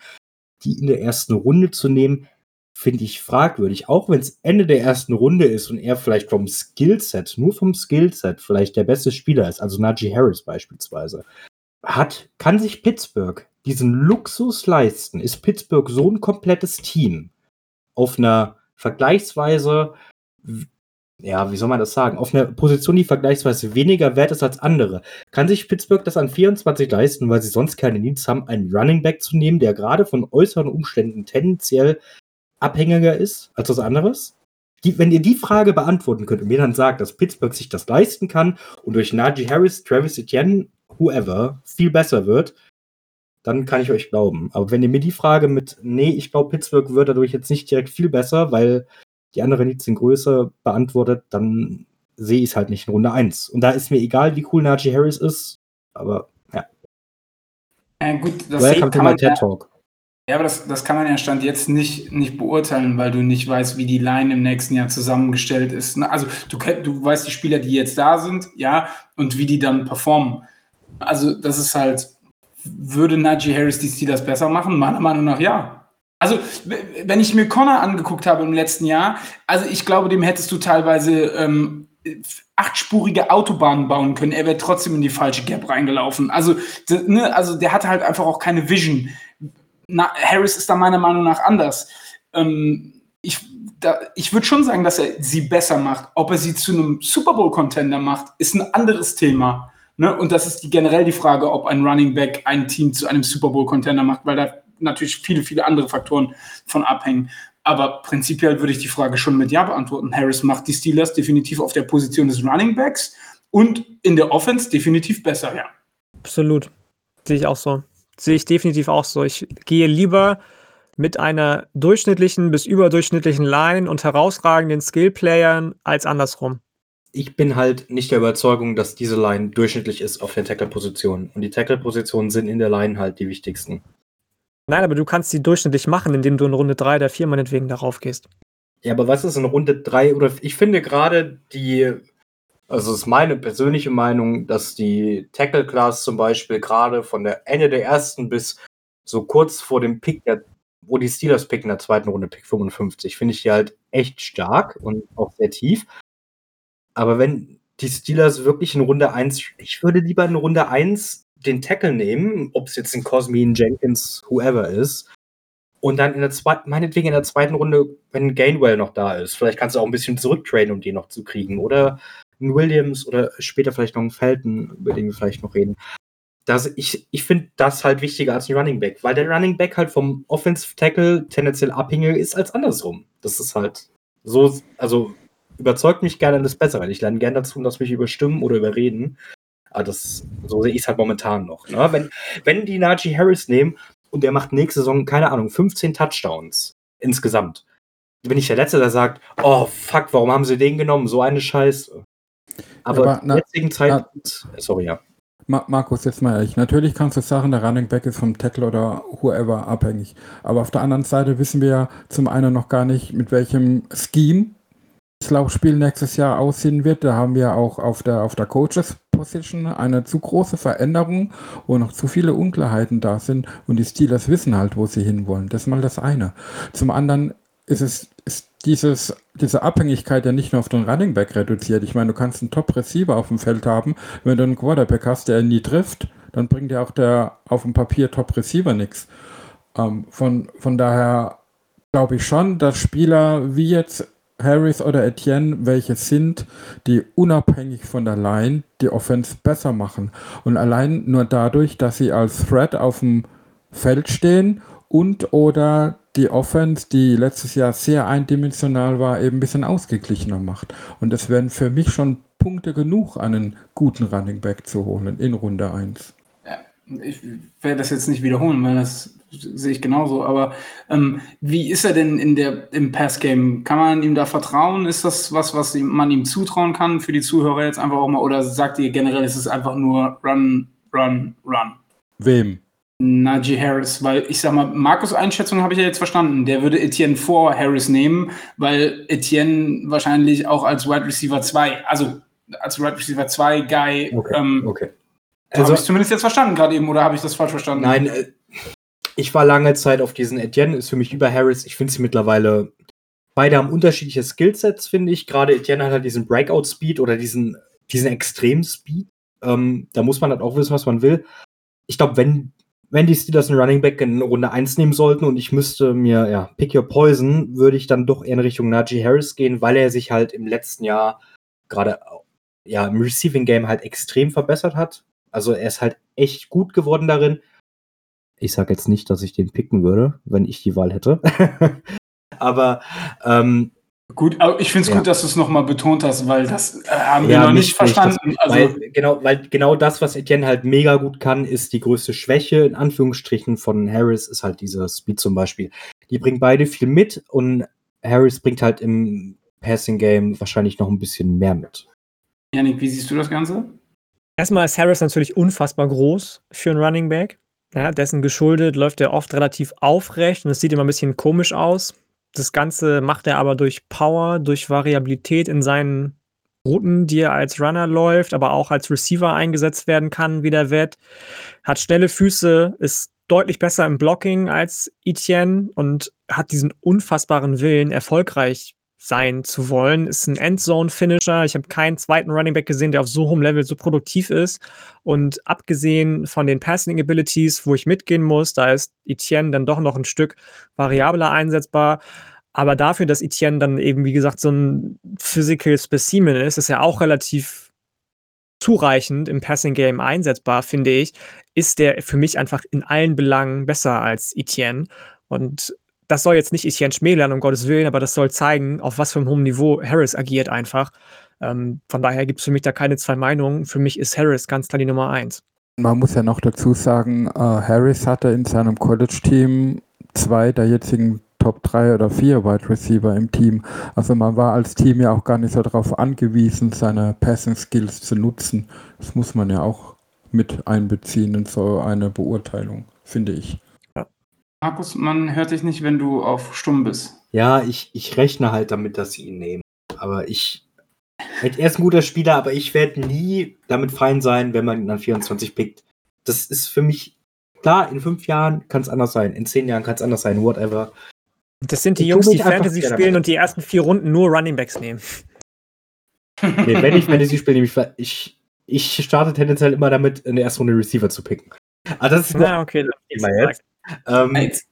die in der ersten Runde zu nehmen, finde ich fragwürdig. Auch wenn es Ende der ersten Runde ist und er vielleicht vom Skillset, nur vom Skillset, vielleicht der beste Spieler ist, also Najee Harris beispielsweise, hat, kann sich Pittsburgh diesen Luxus leisten? Ist Pittsburgh so ein komplettes Team auf einer vergleichsweise ja, wie soll man das sagen, auf einer Position, die vergleichsweise weniger wert ist als andere. Kann sich Pittsburgh das an 24 leisten, weil sie sonst keine Needs haben, einen Running Back zu nehmen, der gerade von äußeren Umständen tendenziell abhängiger ist als was anderes? Die, wenn ihr die Frage beantworten könnt und mir dann sagt, dass Pittsburgh sich das leisten kann und durch Najee Harris, Travis Etienne, whoever, viel besser wird, dann kann ich euch glauben. Aber wenn ihr mir die Frage mit, nee, ich glaube, Pittsburgh wird dadurch jetzt nicht direkt viel besser, weil die anderen Needs sind größer, beantwortet, dann sehe ich es halt nicht in Runde 1. Und da ist mir egal, wie cool Najee Harris ist, aber ja. Ja, gut, das Welcome to kann my man TED Talk. ja, aber das, das kann man ja Stand jetzt nicht, nicht beurteilen, weil du nicht weißt, wie die Line im nächsten Jahr zusammengestellt ist. ne? Also du, du weißt die Spieler, die jetzt da sind, ja, und wie die dann performen. Also das ist halt, würde Najee Harris die Steelers besser machen? Meiner Meinung nach ja. Also, wenn ich mir Connor angeguckt habe im letzten Jahr, also ich glaube, dem hättest du teilweise ähm, achtspurige Autobahnen bauen können. Er wäre trotzdem in die falsche Gap reingelaufen. Also, ne, also der hatte halt einfach auch keine Vision. Na, Harris ist da meiner Meinung nach anders. Ähm, ich ich würde schon sagen, dass er sie besser macht. Ob er sie zu einem Super Bowl-Contender macht, ist ein anderes Thema. Ne? Und das ist die, generell die Frage, ob ein Running Back ein Team zu einem Super Bowl-Contender macht, weil da natürlich viele, viele andere Faktoren von abhängen. Aber prinzipiell würde ich die Frage schon mit Ja beantworten. Harris macht die Steelers definitiv auf der Position des Running Backs und in der Offense definitiv besser, ja. Absolut. Sehe ich auch so. Sehe ich definitiv auch so. Ich gehe lieber mit einer durchschnittlichen bis überdurchschnittlichen Line und herausragenden Skillplayern als andersrum. Ich bin halt nicht der Überzeugung, dass diese Line durchschnittlich ist auf den Tackle-Positionen. Und die Tackle-Positionen sind in der Line halt die wichtigsten. Nein, aber du kannst sie durchschnittlich machen, indem du in Runde 3 der 4 meinetwegen darauf gehst. Ja, aber was ist in Runde 3 oder ich finde gerade die, also es ist meine persönliche Meinung, dass die Tackle Class zum Beispiel gerade von der Ende der ersten bis so kurz vor dem Pick, der, wo die Steelers picken in der zweiten Runde, Pick 55, finde ich die halt echt stark und auch sehr tief. Aber wenn die Steelers wirklich in Runde 1, ich würde lieber in Runde 1 den Tackle nehmen, ob es jetzt ein Cosmin, Jenkins, whoever ist, und dann in der zweiten, meinetwegen in der zweiten Runde, wenn Gainwell noch da ist, vielleicht kannst du auch ein bisschen zurücktraden, um den noch zu kriegen. Oder ein Williams oder später vielleicht noch ein Felton, über den wir vielleicht noch reden. Das, ich ich finde das halt wichtiger als ein Running Back, weil der Running Back halt vom Offensive Tackle tendenziell abhängiger ist als andersrum. Das ist halt so, also überzeugt mich gerne das Bessere. Ich lerne gerne dazu, dass mich überstimmen oder überreden. Aber das, so sehe ich es halt momentan noch. Ne? Wenn, wenn die Najee Harris nehmen und der macht nächste Saison, keine Ahnung, 15 Touchdowns insgesamt, bin ich der Letzte, der sagt, oh fuck, warum haben sie den genommen? So eine Scheiße. Aber, aber zum na- jetzigen Zeitpunkt, sorry, ja. Ma Markus, jetzt mal ehrlich. Natürlich kannst du sagen, der Running Back ist vom Tackle oder whoever abhängig. Aber auf der anderen Seite wissen wir ja zum einen noch gar nicht, mit welchem Scheme das Laufspiel nächstes Jahr aussehen wird. Da haben wir auch auf der, auf der Coaches Position eine zu große Veränderung, wo noch zu viele Unklarheiten da sind und die Steelers wissen halt, wo sie hinwollen. Das ist mal das eine. Zum anderen ist es ist dieses, diese Abhängigkeit ja nicht nur auf den Running Back reduziert. Ich meine, du kannst einen Top-Receiver auf dem Feld haben. Wenn du einen Quarterback hast, der nie trifft, dann bringt dir auch der auf dem Papier Top-Receiver nichts. Ähm, von, von daher glaube ich schon, dass Spieler wie jetzt Harris oder Etienne welche sind, die unabhängig von der Line die Offense besser machen. Und allein nur dadurch, dass sie als Threat auf dem Feld stehen und oder die Offense, die letztes Jahr sehr eindimensional war, eben ein bisschen ausgeglichener macht. Und das wären für mich schon Punkte genug, einen guten Running Back zu holen in Runde 1. Ich werde das jetzt nicht wiederholen, weil das sehe ich genauso. Aber ähm, wie ist er denn in der, im Pass-Game? Kann man ihm da vertrauen? Ist das was, was man ihm zutrauen kann für die Zuhörer jetzt einfach auch mal? Oder sagt ihr generell, ist es einfach nur Run, Run, Run? Wem? Najee Harris, weil ich sag mal, Markus' Einschätzung habe ich ja jetzt verstanden. Der würde Etienne vor Harris nehmen, weil Etienne wahrscheinlich auch als Wide Receiver 2, also als Wide Receiver 2 Guy, Okay, ähm, okay. habe Also, ich zumindest jetzt verstanden gerade eben, oder habe ich das falsch verstanden? nein, äh, ich war lange Zeit auf diesen Etienne, ist für mich über Harris. Ich finde sie mittlerweile, beide haben unterschiedliche Skillsets, finde ich. Gerade Etienne hat halt diesen Breakout-Speed oder diesen, diesen Extrem-Speed. Ähm, da muss man halt auch wissen, was man will. Ich glaube, wenn, wenn die Steelers einen Running Back in Runde 1 nehmen sollten und ich müsste mir, ja, pick your poison, würde ich dann doch eher in Richtung Najee Harris gehen, weil er sich halt im letzten Jahr gerade ja, im Receiving Game halt extrem verbessert hat. Also er ist halt echt gut geworden darin. Ich sage jetzt nicht, dass ich den picken würde, wenn ich die Wahl hätte. [laughs] Aber ähm, Gut, aber ich finde es Ja. gut, dass du es nochmal betont hast, weil das äh, haben wir Ja, noch nicht nicht- nicht, verstanden. also, weil, genau, weil genau das, was Etienne halt mega gut kann, ist die größte Schwäche, in Anführungsstrichen, von Harris, ist halt dieser Speed zum Beispiel. Die bringen beide viel mit und Harris bringt halt im Passing Game wahrscheinlich noch ein bisschen mehr mit. Janik, wie siehst du das Ganze? Erstmal ist Harris natürlich unfassbar groß für einen Running Back. Ja, dessen geschuldet läuft er oft relativ aufrecht und es sieht immer ein bisschen komisch aus. Das Ganze macht er aber durch Power, durch Variabilität in seinen Routen, die er als Runner läuft, aber auch als Receiver eingesetzt werden kann, wie der Wett. Hat schnelle Füße, ist deutlich besser im Blocking als Etienne und hat diesen unfassbaren Willen, erfolgreich sein zu wollen. Ist ein Endzone-Finisher. Ich habe keinen zweiten Running Back gesehen, der auf so hohem Level so produktiv ist. Und abgesehen von den Passing Abilities, wo ich mitgehen muss, da ist Etienne dann doch noch ein Stück variabler einsetzbar. Aber dafür, dass Etienne dann eben, wie gesagt, so ein Physical Specimen ist, ist er auch relativ zureichend im Passing Game einsetzbar, finde ich, ist der für mich einfach in allen Belangen besser als Etienne. Und das soll jetzt nicht Etienne schmälern, um Gottes Willen, aber das soll zeigen, auf was für einem hohen Niveau Harris agiert einfach. Ähm, von daher gibt es für mich da keine zwei Meinungen. Für mich ist Harris ganz klar die Nummer eins. Man muss ja noch dazu sagen, äh, Harris hatte in seinem College-Team zwei der jetzigen Top 3 oder 4 Wide Receiver im Team. Also man war als Team ja auch gar nicht so darauf angewiesen, seine Passing Skills zu nutzen. Das muss man ja auch mit einbeziehen in so eine Beurteilung, finde ich. Markus, man hört dich nicht, wenn du auf stumm bist. Ja, ich, ich rechne halt damit, dass sie ihn nehmen. Aber ich. Er ist ein guter Spieler, aber ich werde nie damit fein sein, wenn man ihn an 24 pickt. Das ist für mich klar, in fünf Jahren kann es anders sein, in zehn Jahren kann es anders sein, whatever. Das sind die Ich Jungs, die Fantasy spielen damit. und die ersten vier Runden nur Running Backs nehmen. Nee, wenn ich Fantasy spiele, nehme ich, ich, ich starte tendenziell immer damit, in der ersten Runde Receiver zu picken. Aber das ist Na, okay. Thema jetzt. Ähm, Jetzt,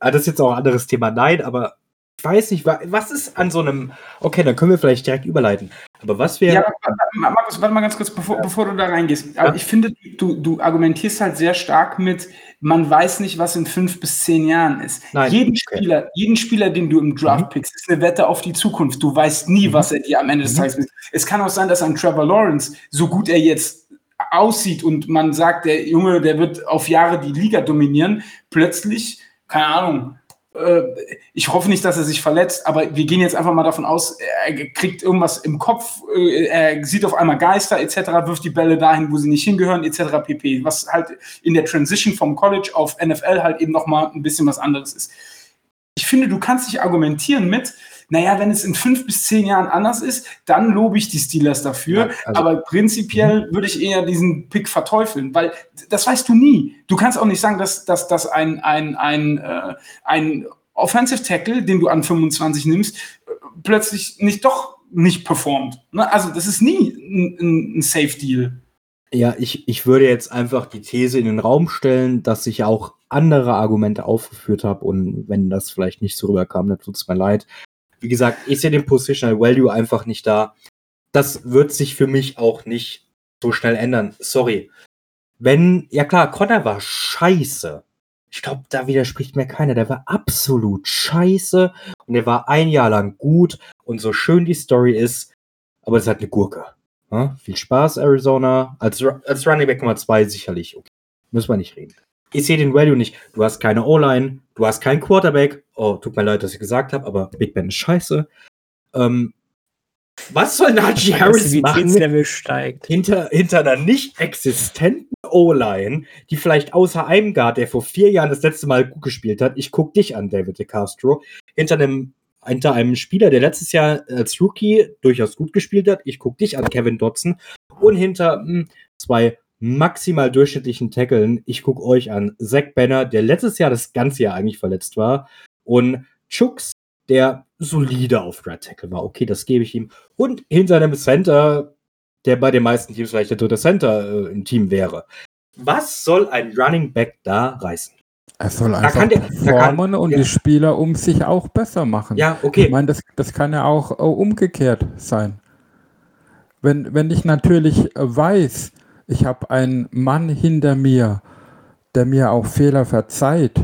ah, das ist jetzt auch ein anderes Thema. Nein, aber ich weiß nicht, wa- was ist an so einem. Okay, dann können wir vielleicht direkt überleiten. Aber was wäre. ja, Markus, warte mal ganz kurz, bevor, bevor du da reingehst. Aber Ja. ich finde, du, du argumentierst halt sehr stark mit, man weiß nicht, was in fünf bis zehn Jahren ist. Nein, jeden, okay. Spieler, jeden Spieler, den du im Draft Mhm. pickst, ist eine Wette auf die Zukunft. Du weißt nie, Mhm. was er dir am Ende des Mhm. Tages ist. Es kann auch sein, dass ein Trevor Lawrence, so gut er jetzt aussieht und man sagt, der Junge, der wird auf Jahre die Liga dominieren, plötzlich, keine Ahnung, äh, ich hoffe nicht, dass er sich verletzt, aber wir gehen jetzt einfach mal davon aus, er kriegt irgendwas im Kopf, äh, er sieht auf einmal Geister etc., wirft die Bälle dahin, wo sie nicht hingehören etc. pp. Was halt in der Transition vom College auf NFL halt eben nochmal ein bisschen was anderes ist. Ich finde, du kannst dich argumentieren mit, naja, wenn es in fünf bis zehn Jahren anders ist, dann lobe ich die Steelers dafür. Ja, also- aber prinzipiell würde ich eher diesen Pick verteufeln, weil das weißt du nie. Du kannst auch nicht sagen, dass, dass, dass ein, ein, ein, äh, ein Offensive Tackle, den du an 25 nimmst, äh, plötzlich nicht doch nicht performt. Ne? Also das ist nie ein, ein, ein Safe Deal. Ja, ich, ich würde jetzt einfach die These in den Raum stellen, dass ich auch andere Argumente aufgeführt habe und wenn das vielleicht nicht so rüberkam, dann tut es mir leid. Wie gesagt, ich sehe den Positional Value einfach nicht da. Das wird sich für mich auch nicht so schnell ändern. Sorry. Wenn, ja klar, Connor war scheiße. Ich glaube, da widerspricht mir keiner. Der war absolut scheiße und der war ein Jahr lang gut und so schön die Story ist, aber es halt eine Gurke. Ja, viel Spaß, Arizona. Als, als Running Back Nummer 2 sicherlich. Okay. Müssen wir nicht reden. Ich sehe den Value nicht. Du hast keine O-Line, du hast keinen Quarterback. Oh, tut mir leid, dass ich gesagt habe, aber Big Ben ist scheiße. Ähm, was soll Najee Harris machen steigt. hinter, hinter einer nicht existenten O-Line, die vielleicht außer einem Guard, der vor vier Jahren das letzte Mal gut gespielt hat, ich guck dich an, David De Castro, hinter einem, hinter einem Spieler, der letztes Jahr als Rookie durchaus gut gespielt hat, ich guck dich an, Kevin Dodson, und hinter mh, zwei maximal durchschnittlichen Tackeln, ich guck euch an, Zach Banner, der letztes Jahr das ganze Jahr eigentlich verletzt war, und Chucks, der solide auf Red Tackle war. Okay, das gebe ich ihm. Und hinter einem Center, der bei den meisten Teams vielleicht der dritte Center äh, im Team wäre. was soll ein Running Back da reißen? Er soll Da einfach der- da kann- performen und ja. die Spieler um sich auch besser machen. Ja, Ich okay. meine, das, das kann ja auch äh, umgekehrt sein. Wenn, wenn ich natürlich weiß, ich habe einen Mann hinter mir, der mir auch Fehler verzeiht,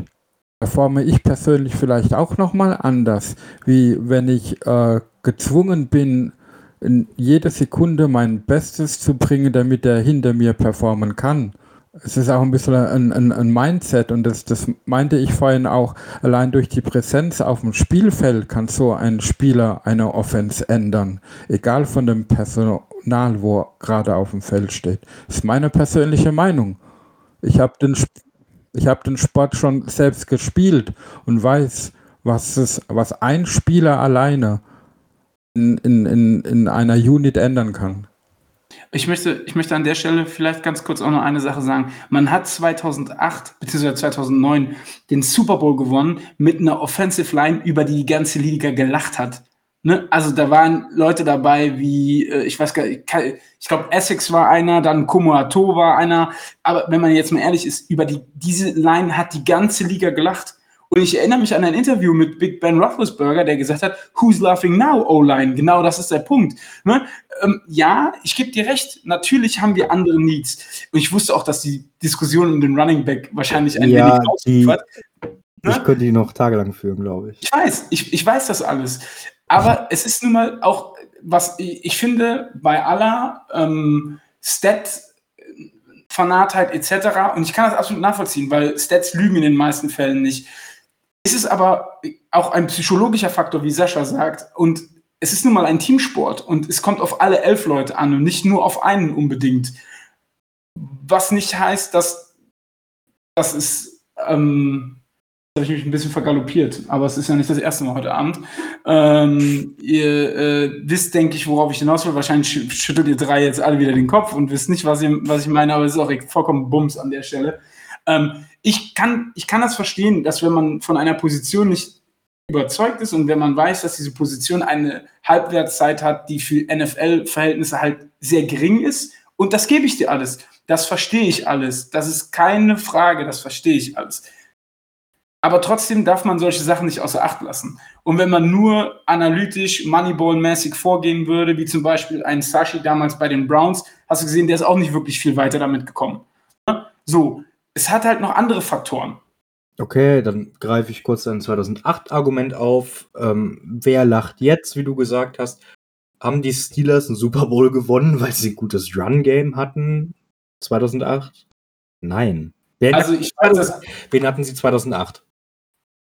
performe ich persönlich vielleicht auch nochmal anders, wie wenn ich äh, gezwungen bin, in jede Sekunde mein Bestes zu bringen, damit er hinter mir performen kann. Es ist auch ein bisschen ein, ein, ein Mindset und das, das meinte ich vorhin auch, allein durch die Präsenz auf dem Spielfeld kann so ein Spieler eine Offense ändern, egal von dem Personal, wo er gerade auf dem Feld steht. Das ist meine persönliche Meinung. Ich habe den, ich hab den Sport schon selbst gespielt und weiß, was, es, was ein Spieler alleine in, in, in, in einer Unit ändern kann. Ich möchte, ich möchte an der Stelle vielleicht ganz kurz auch noch eine Sache sagen. Man hat 2008 bzw. 2009 den Super Bowl gewonnen mit einer Offensive Line, über die die ganze Liga gelacht hat. Ne? Also da waren Leute dabei wie, äh, ich weiß gar nicht, ich glaube Essex war einer, dann Kumoato war einer. Aber wenn man jetzt mal ehrlich ist, über die, diese Line hat die ganze Liga gelacht. Und ich erinnere mich an ein Interview mit Big Ben Roethlisberger, der gesagt hat, Who's laughing now, O-Line? Genau das ist der Punkt. Ne? Ähm, ja, ich gebe dir recht, natürlich haben wir andere Needs. Und ich wusste auch, dass die Diskussion um den Running Back wahrscheinlich ein Ja, wenig die- ausufert. Ne? Ich könnte die noch tagelang führen, glaube ich. Ich weiß, ich, ich weiß das alles. Aber es ist nun mal auch, was ich, finde, bei aller ähm, Stat-Fanatheit etc., und ich kann das absolut nachvollziehen, weil Stats lügen in den meisten Fällen nicht, ist es aber auch ein psychologischer Faktor, wie Sascha sagt, und es ist nun mal ein Teamsport und es kommt auf alle elf Leute an und nicht nur auf einen unbedingt. Was nicht heißt, dass das ist, ähm, habe ich mich ein bisschen vergaloppiert, aber es ist ja nicht das erste Mal heute Abend. Ähm, ihr äh, wisst, denke ich, worauf ich hinaus will. Wahrscheinlich schü- schüttelt ihr drei jetzt alle wieder den Kopf und wisst nicht, was, ihr, was ich meine, aber es ist auch vollkommen Bums an der Stelle. Ähm, ich, kann, ich kann das verstehen, dass wenn man von einer Position nicht überzeugt ist und wenn man weiß, dass diese Position eine Halbwertszeit hat, die für NFL-Verhältnisse halt sehr gering ist, und das gebe ich dir alles. Das verstehe ich alles. Das ist keine Frage, das verstehe ich alles. Aber trotzdem darf man solche Sachen nicht außer Acht lassen. Und wenn man nur analytisch, Moneyball-mäßig vorgehen würde, wie zum Beispiel ein Sashi damals bei den Browns, hast du gesehen, der ist auch nicht wirklich viel weiter damit gekommen. So, es hat halt noch andere Faktoren. Okay, dann greife ich kurz ein 2008-Argument auf. Ähm, wer lacht jetzt, wie du gesagt hast? Haben die Steelers einen Super Bowl gewonnen, weil sie ein gutes Run-Game hatten? 2008? Nein. Wen, Also ich weiß wen hatten sie 2008?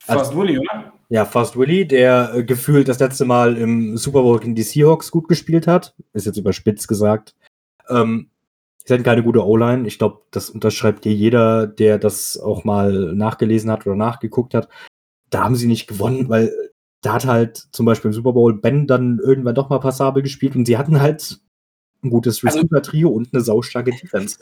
Fast Willi, oder? Ja, Fast Willy, der äh, gefühlt das letzte Mal im Super Bowl gegen die Seahawks gut gespielt hat. Ist jetzt überspitzt gesagt. Ähm, sie hatten keine gute O-Line. Ich glaube, das unterschreibt dir jeder, der das auch mal nachgelesen hat oder nachgeguckt hat. Da haben sie nicht gewonnen, weil da hat halt zum Beispiel im Super Bowl Ben dann irgendwann doch mal passabel gespielt und sie hatten halt ein gutes Also- Receiver-Trio und eine saustarke Defense.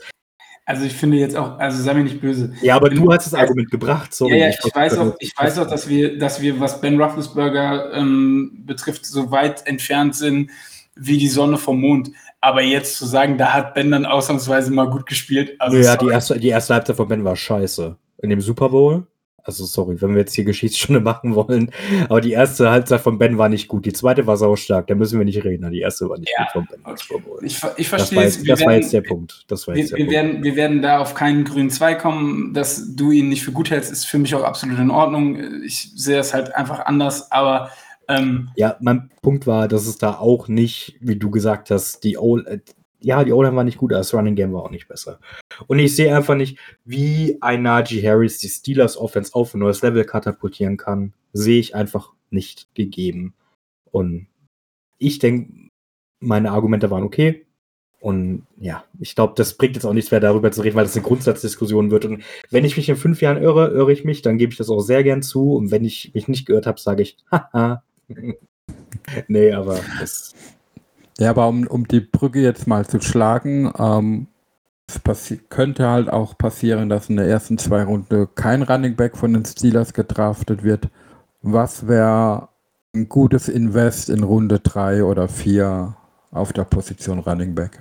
Also ich finde jetzt auch, also sei mir nicht böse. Ja, aber du hast das Argument gebracht. Sorry, ja, ja, ich, weiß auch, ich weiß auch, dass wir, dass wir, was Ben Roethlisberger ähm, betrifft, so weit entfernt sind wie die Sonne vom Mond. Aber jetzt zu sagen, da hat Ben dann ausnahmsweise mal gut gespielt. Also ja, die sorry. erste, die erste Halbzeit von Ben war scheiße. In dem Super Bowl. Also, sorry, wenn wir jetzt hier [laughs] Geschichtsstunde machen wollen. Aber die erste Halbzeit von Ben war nicht gut. Die zweite war saustark. Da müssen wir nicht reden. Die erste war nicht Ja, gut von Ben okay. Ich, ich Das, verstehe war es. jetzt, Wir das war werden- jetzt der Punkt. Das war Wir, jetzt der wir, Punkt. werden, wir werden da auf keinen grünen Zweig kommen. Dass du ihn nicht für gut hältst, ist für mich auch absolut in Ordnung. Ich sehe es halt einfach anders, aber ähm, Ja, mein Punkt war, dass es da auch nicht, wie du gesagt hast, die O äh, ja, die O-Line war nicht gut, aber das Running Game war auch nicht besser. Und ich sehe einfach nicht, wie ein Najee Harris die Steelers Offense auf ein neues Level katapultieren kann. Sehe ich einfach nicht gegeben. Und ich denke, meine Argumente waren okay. Und ja, ich glaube, das bringt jetzt auch nichts mehr darüber zu reden, weil das eine Grundsatzdiskussion wird. Und wenn ich mich in fünf Jahren irre, irre ich mich, dann gebe ich das auch sehr gern zu. Und wenn ich mich nicht geirrt habe, sage ich, [laughs] haha. nee, aber das, Ja, aber um, um die Brücke jetzt mal zu schlagen, ähm, es könnte halt auch passieren, dass in der ersten zwei Runde kein Running Back von den Steelers gedraftet wird. Was wäre ein gutes Invest in Runde drei oder vier auf der Position Running Back?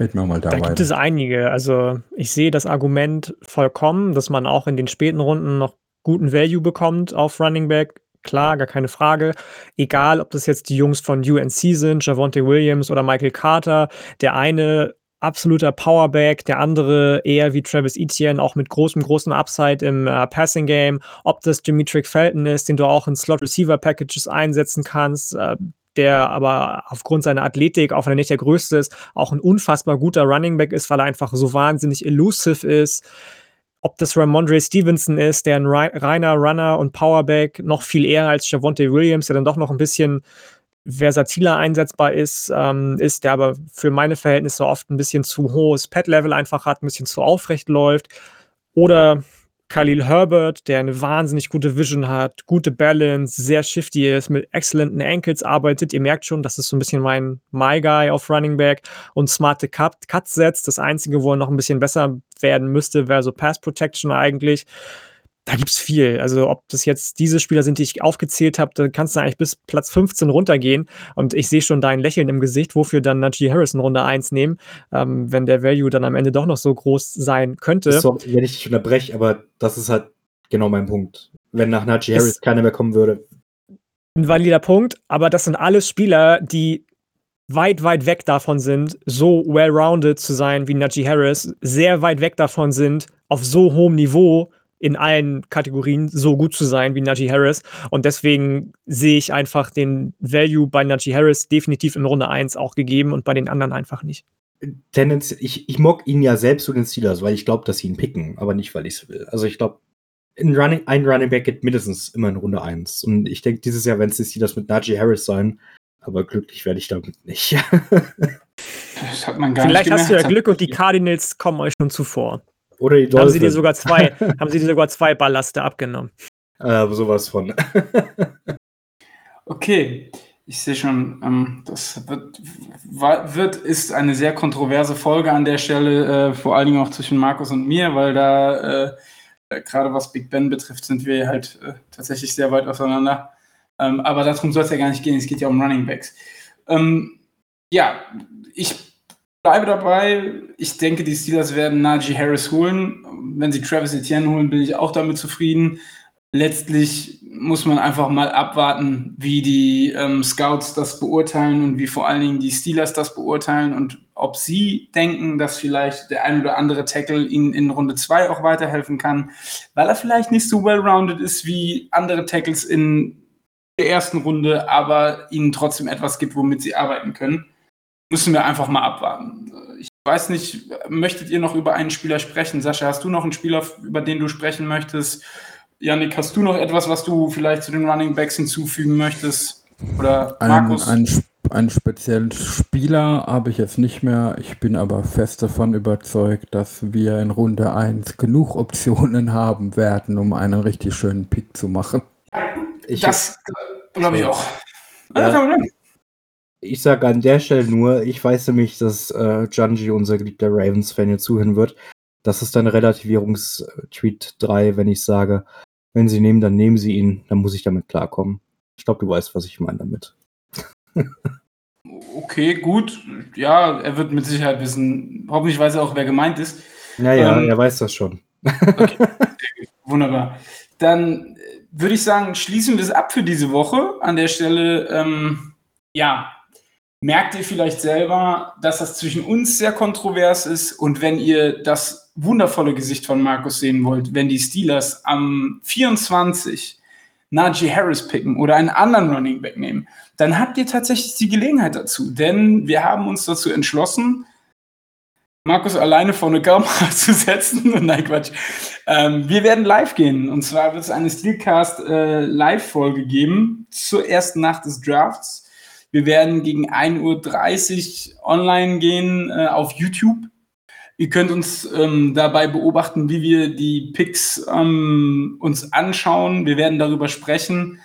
Reden wir mal da, Da gibt es einige. Also ich sehe das Argument vollkommen, dass man auch in den späten Runden noch guten Value bekommt auf Running Back. Klar, gar keine Frage. Egal, ob das jetzt die Jungs von UNC sind, Javonte Williams oder Michael Carter. Der eine absoluter Powerback, der andere eher wie Travis Etienne, auch mit großem, großem Upside im äh, Passing Game. Ob das Dimitri Felton ist, den du auch in Slot Receiver Packages einsetzen kannst, äh, der aber aufgrund seiner Athletik, auch wenn er nicht der größte ist, auch ein unfassbar guter Running Back ist, weil er einfach so wahnsinnig elusive ist. Ob das Ramondre Stevenson ist, der ein rei- reiner Runner und Powerback, noch viel eher als Javonte Williams, der dann doch noch ein bisschen versatiler einsetzbar ist, ähm, ist, der aber für meine Verhältnisse oft ein bisschen zu hohes Pad-Level einfach hat, ein bisschen zu aufrecht läuft. Oder Khalil Herbert, der eine wahnsinnig gute Vision hat, gute Balance, sehr shifty ist, mit exzellenten Ankles arbeitet. Ihr merkt schon, das ist so ein bisschen mein My Guy auf Running Back und smarte Cut, Cuts setzt. Das Einzige, wo er noch ein bisschen besser werden müsste, wäre so Pass Protection eigentlich. Da gibt's viel. Also, ob das jetzt diese Spieler sind, die ich aufgezählt habe, da kannst du eigentlich bis Platz 15 runtergehen. Und ich sehe schon dein Lächeln im Gesicht, wofür dann Najee Harrison Runde 1 nehmen, ähm, wenn der Value dann am Ende doch noch so groß sein könnte. So, wenn ich dich unterbreche, aber das ist halt genau mein Punkt. Wenn nach Najee Es- Harris keiner mehr kommen würde, ein valider Punkt, aber das sind alles Spieler, die weit, weit weg davon sind, so well-rounded zu sein wie Najee Harris, sehr weit weg davon sind, auf so hohem Niveau in allen Kategorien so gut zu sein wie Najee Harris. Und deswegen sehe ich einfach den Value bei Najee Harris definitiv in Runde 1 auch gegeben und bei den anderen einfach nicht. Tendenz, ich, ich mock ihn ja selbst zu den Steelers, weil ich glaube, dass sie ihn picken, aber nicht, weil ich es will. Also ich glaube, ein Running, ein Running Back geht mindestens immer in Runde 1. Und ich denke, dieses Jahr werden es die Steelers mit Najee Harris sein, aber glücklich werde ich damit nicht. [laughs] Das hat man gar Vielleicht nicht hast du ja. Glück und die Cardinals kommen euch schon zuvor. Oder die Haben sie dir sogar zwei, [laughs] haben sie dir sogar zwei Ballaste abgenommen. äh, sowas von. [laughs] Okay, ich sehe schon, ähm, das wird, wird, ist eine sehr kontroverse Folge an der Stelle, äh, vor allen Dingen auch zwischen Markus und mir, weil da, äh, gerade was Big Ben betrifft, sind wir halt äh, tatsächlich sehr weit auseinander. Ähm, aber darum soll es ja gar nicht gehen, es geht ja um Running Backs. Ähm, ja, ich bleibe dabei. Ich denke, die Steelers werden Najee Harris holen. Wenn sie Travis Etienne holen, bin ich auch damit zufrieden letztlich muss man einfach mal abwarten, wie die ähm, Scouts das beurteilen und wie vor allen Dingen die Steelers das beurteilen und ob sie denken, dass vielleicht der ein oder andere Tackle ihnen in Runde 2 auch weiterhelfen kann, weil er vielleicht nicht so well-rounded ist wie andere Tackles in der ersten Runde, aber ihnen trotzdem etwas gibt, womit sie arbeiten können. Müssen wir einfach mal abwarten. Ich weiß nicht, möchtet ihr noch über einen Spieler sprechen? Sascha, hast du noch einen Spieler, über den du sprechen möchtest? Janik, hast du noch etwas, was du vielleicht zu den Running Backs hinzufügen möchtest? Oder Einen, Markus? sp- einen speziellen Spieler habe ich jetzt nicht mehr. Ich bin aber fest davon überzeugt, dass wir in Runde 1 genug Optionen haben werden, um einen richtig schönen Pick zu machen. Ich, das glaube ich auch. Ja. Ich sage an der Stelle nur, ich weiß nämlich, dass äh, Junji, unser geliebter Ravens-Fan, hier zuhören wird. Das ist dann Relativierungstweet 3, wenn ich sage, wenn sie nehmen, dann nehmen sie ihn, dann muss ich damit klarkommen. Ich glaube, du weißt, was ich meine damit. [laughs] Okay, gut. Ja, er wird mit Sicherheit wissen. Hoffentlich weiß er auch, wer gemeint ist. Naja, Ähm, er weiß das schon. [laughs] Wunderbar. Dann äh, würde ich sagen, schließen wir es ab für diese Woche. An der Stelle, ähm, ja, merkt ihr vielleicht selber, dass das zwischen uns sehr kontrovers ist. Und wenn ihr das wundervolle Gesicht von Markus sehen wollt, wenn die Steelers am 24 Najee Harris picken oder einen anderen Running Back nehmen, dann habt ihr tatsächlich die Gelegenheit dazu. Denn wir haben uns dazu entschlossen, Markus alleine vor eine Kamera [laughs] zu setzen. [laughs] Nein, Quatsch. Ähm, wir werden live gehen. Und zwar wird es eine Steelcast äh, geben zur ersten Nacht des Drafts. Wir werden gegen 1.30 Uhr online gehen äh, auf YouTube. Ihr könnt uns ähm, dabei beobachten, wie wir die Picks ähm, uns anschauen. Wir werden darüber sprechen.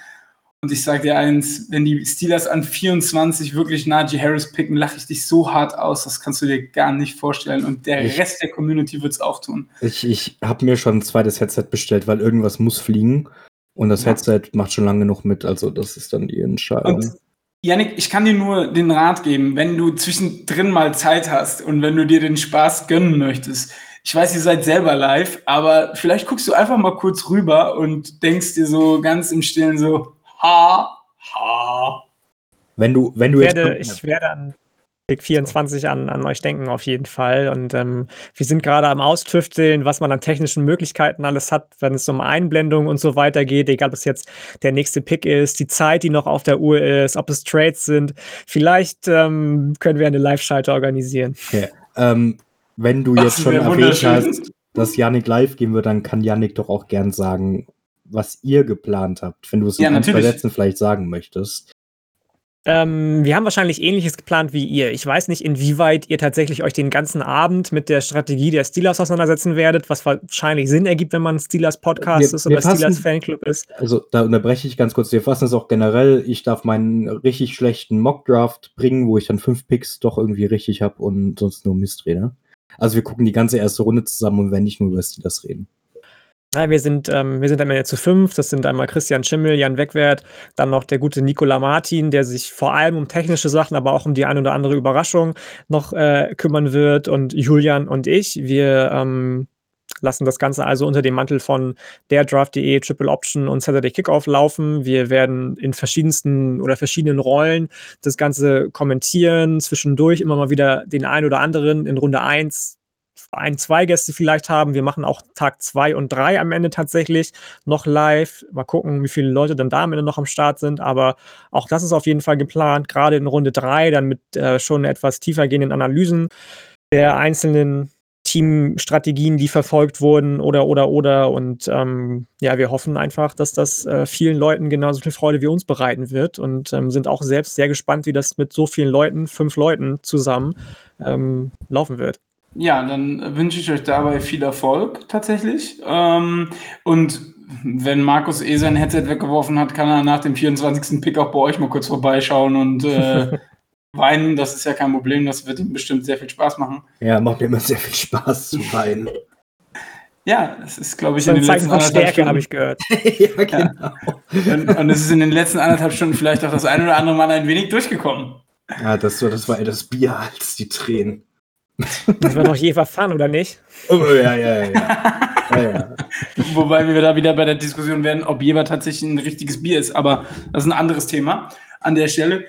Und ich sage dir eins, wenn die Steelers an 24 wirklich Najee Harris picken, lache ich dich so hart aus, das kannst du dir gar nicht vorstellen. Und der Ich- Rest der Community wird es auch tun. Ich, ich habe mir schon ein zweites Headset bestellt, weil irgendwas muss fliegen. Und das Ja. Headset macht schon lange genug mit, also das ist dann die Entscheidung. Und Yannick, ich kann dir nur den Rat geben, wenn du zwischendrin mal Zeit hast und wenn du dir den Spaß gönnen möchtest. Ich weiß, ihr seid selber live, aber vielleicht guckst du einfach mal kurz rüber und denkst dir so ganz im Stillen so, ha, ha. Wenn du, wenn du Ich jetzt. werde, ich werde an Pick 24 an, an euch denken, auf jeden Fall. Und ähm, wir sind gerade am Austüfteln, was man an technischen Möglichkeiten alles hat, wenn es um Einblendung und so weiter geht, egal ob es jetzt der nächste Pick ist, die Zeit, die noch auf der Uhr ist, ob es Trades sind. Vielleicht ähm, können wir eine Live-Schalte organisieren. Okay. Ähm, wenn du jetzt schon erwähnt hast, dass Yannick live gehen wird, dann kann Yannick doch auch gern sagen, was ihr geplant habt, wenn du es in Ja, zwei natürlich. Sätzen vielleicht sagen möchtest. Ähm, wir haben wahrscheinlich ähnliches geplant wie ihr. Ich weiß nicht, inwieweit ihr tatsächlich euch den ganzen Abend mit der Strategie der Steelers auseinandersetzen werdet, was wahrscheinlich Sinn ergibt, wenn man Steelers Podcast Wir- ist oder fassen- Steelers Fanclub ist. Also da unterbreche ich ganz kurz. Wir fassen es auch generell. Ich darf meinen richtig schlechten Mockdraft bringen, wo ich dann fünf Picks doch irgendwie richtig habe und sonst nur Mist rede. Also wir gucken die ganze erste Runde zusammen und werden nicht nur über Steelers reden. Ja, wir sind, ähm, wir sind am Ende zu fünf. Das sind einmal Christian Schimmel, Jan Wegwert, dann noch der gute Nicola Martin, der sich vor allem um technische Sachen, aber auch um die ein oder andere Überraschung noch äh, kümmern wird. Und Julian und ich, wir ähm, lassen das Ganze also unter dem Mantel von der Draft.de, Triple Option und Saturday Kickoff laufen. Wir werden in verschiedensten oder verschiedenen Rollen das Ganze kommentieren, zwischendurch immer mal wieder den einen oder anderen in Runde 1 ein, zwei Gäste vielleicht haben. Wir machen auch Tag zwei und drei am Ende tatsächlich noch live. Mal gucken, wie viele Leute dann da am Ende noch am Start sind. Aber auch das ist auf jeden Fall geplant, gerade in Runde drei, dann mit äh, schon etwas tiefer gehenden Analysen der einzelnen Teamstrategien, die verfolgt wurden oder oder oder. Und ähm, ja, wir hoffen einfach, dass das äh, vielen Leuten genauso viel Freude wie uns bereiten wird und ähm, sind auch selbst sehr gespannt, wie das mit so vielen Leuten, fünf Leuten zusammen ähm, laufen wird. Ja, dann wünsche ich euch dabei viel Erfolg tatsächlich. Ähm, und wenn Markus eh sein Headset weggeworfen hat, kann er nach dem 24. Pick auch bei euch mal kurz vorbeischauen und äh, [laughs] weinen. Das ist ja kein Problem. Das wird ihm bestimmt sehr viel Spaß machen. Ja, macht mir immer sehr viel Spaß zu weinen. Ja, das ist, glaube ich, Das in den letzten anderthalb Stärke, habe ich Stunden. gehört. [laughs] ja, genau. Und, und es ist in den letzten anderthalb Stunden vielleicht auch das ein oder andere Mal ein wenig durchgekommen. Ja, das, war- das war eher das Bier als die Tränen. Das war doch je Fun, oder nicht? Oh, ja, ja, ja. ja. ja. [laughs] Wobei wir da wieder bei der Diskussion werden, ob Jeber tatsächlich ein richtiges Bier ist. Aber das ist ein anderes Thema an der Stelle.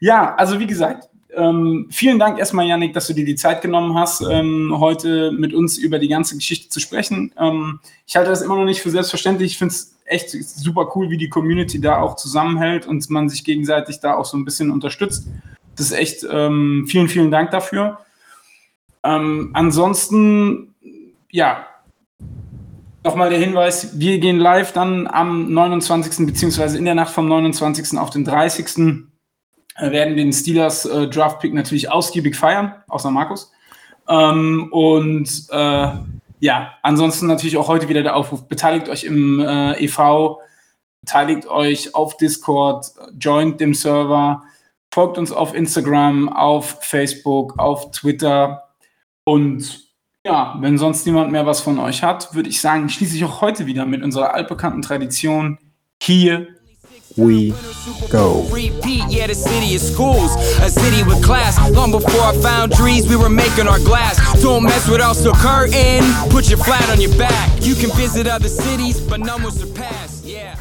Ja, also wie gesagt, ähm, vielen Dank erstmal, Yannick, dass du dir die Zeit genommen hast, ähm, heute mit uns über die ganze Geschichte zu sprechen. Ähm, ich halte das immer noch nicht für selbstverständlich. Ich finde es echt super cool, wie die Community da auch zusammenhält und man sich gegenseitig da auch so ein bisschen unterstützt. Das ist echt, ähm, vielen, vielen Dank dafür. Ähm, ansonsten, ja, Nochmal der Hinweis, wir gehen live dann am 29. beziehungsweise in der Nacht vom 29. auf den 30. äh, werden den Steelers äh, Draft Pick natürlich ausgiebig feiern, außer Markus. Ähm, und äh, ja, ansonsten natürlich auch heute wieder der Aufruf, beteiligt euch im äh, EV, beteiligt euch auf Discord, joint dem Server, folgt uns auf Instagram, auf Facebook, auf Twitter und ja, wenn sonst niemand mehr was von euch hat, würde ich sagen, schließe ich auch heute wieder mit unserer altbekannten Tradition hier. We go. Repeat, yeah, the city is schools, a city with class. Long before our foundries, we were making our glass. Don't mess with us, so curtain. Put your flat on your back. You can visit other cities, but none will surpass. Yeah,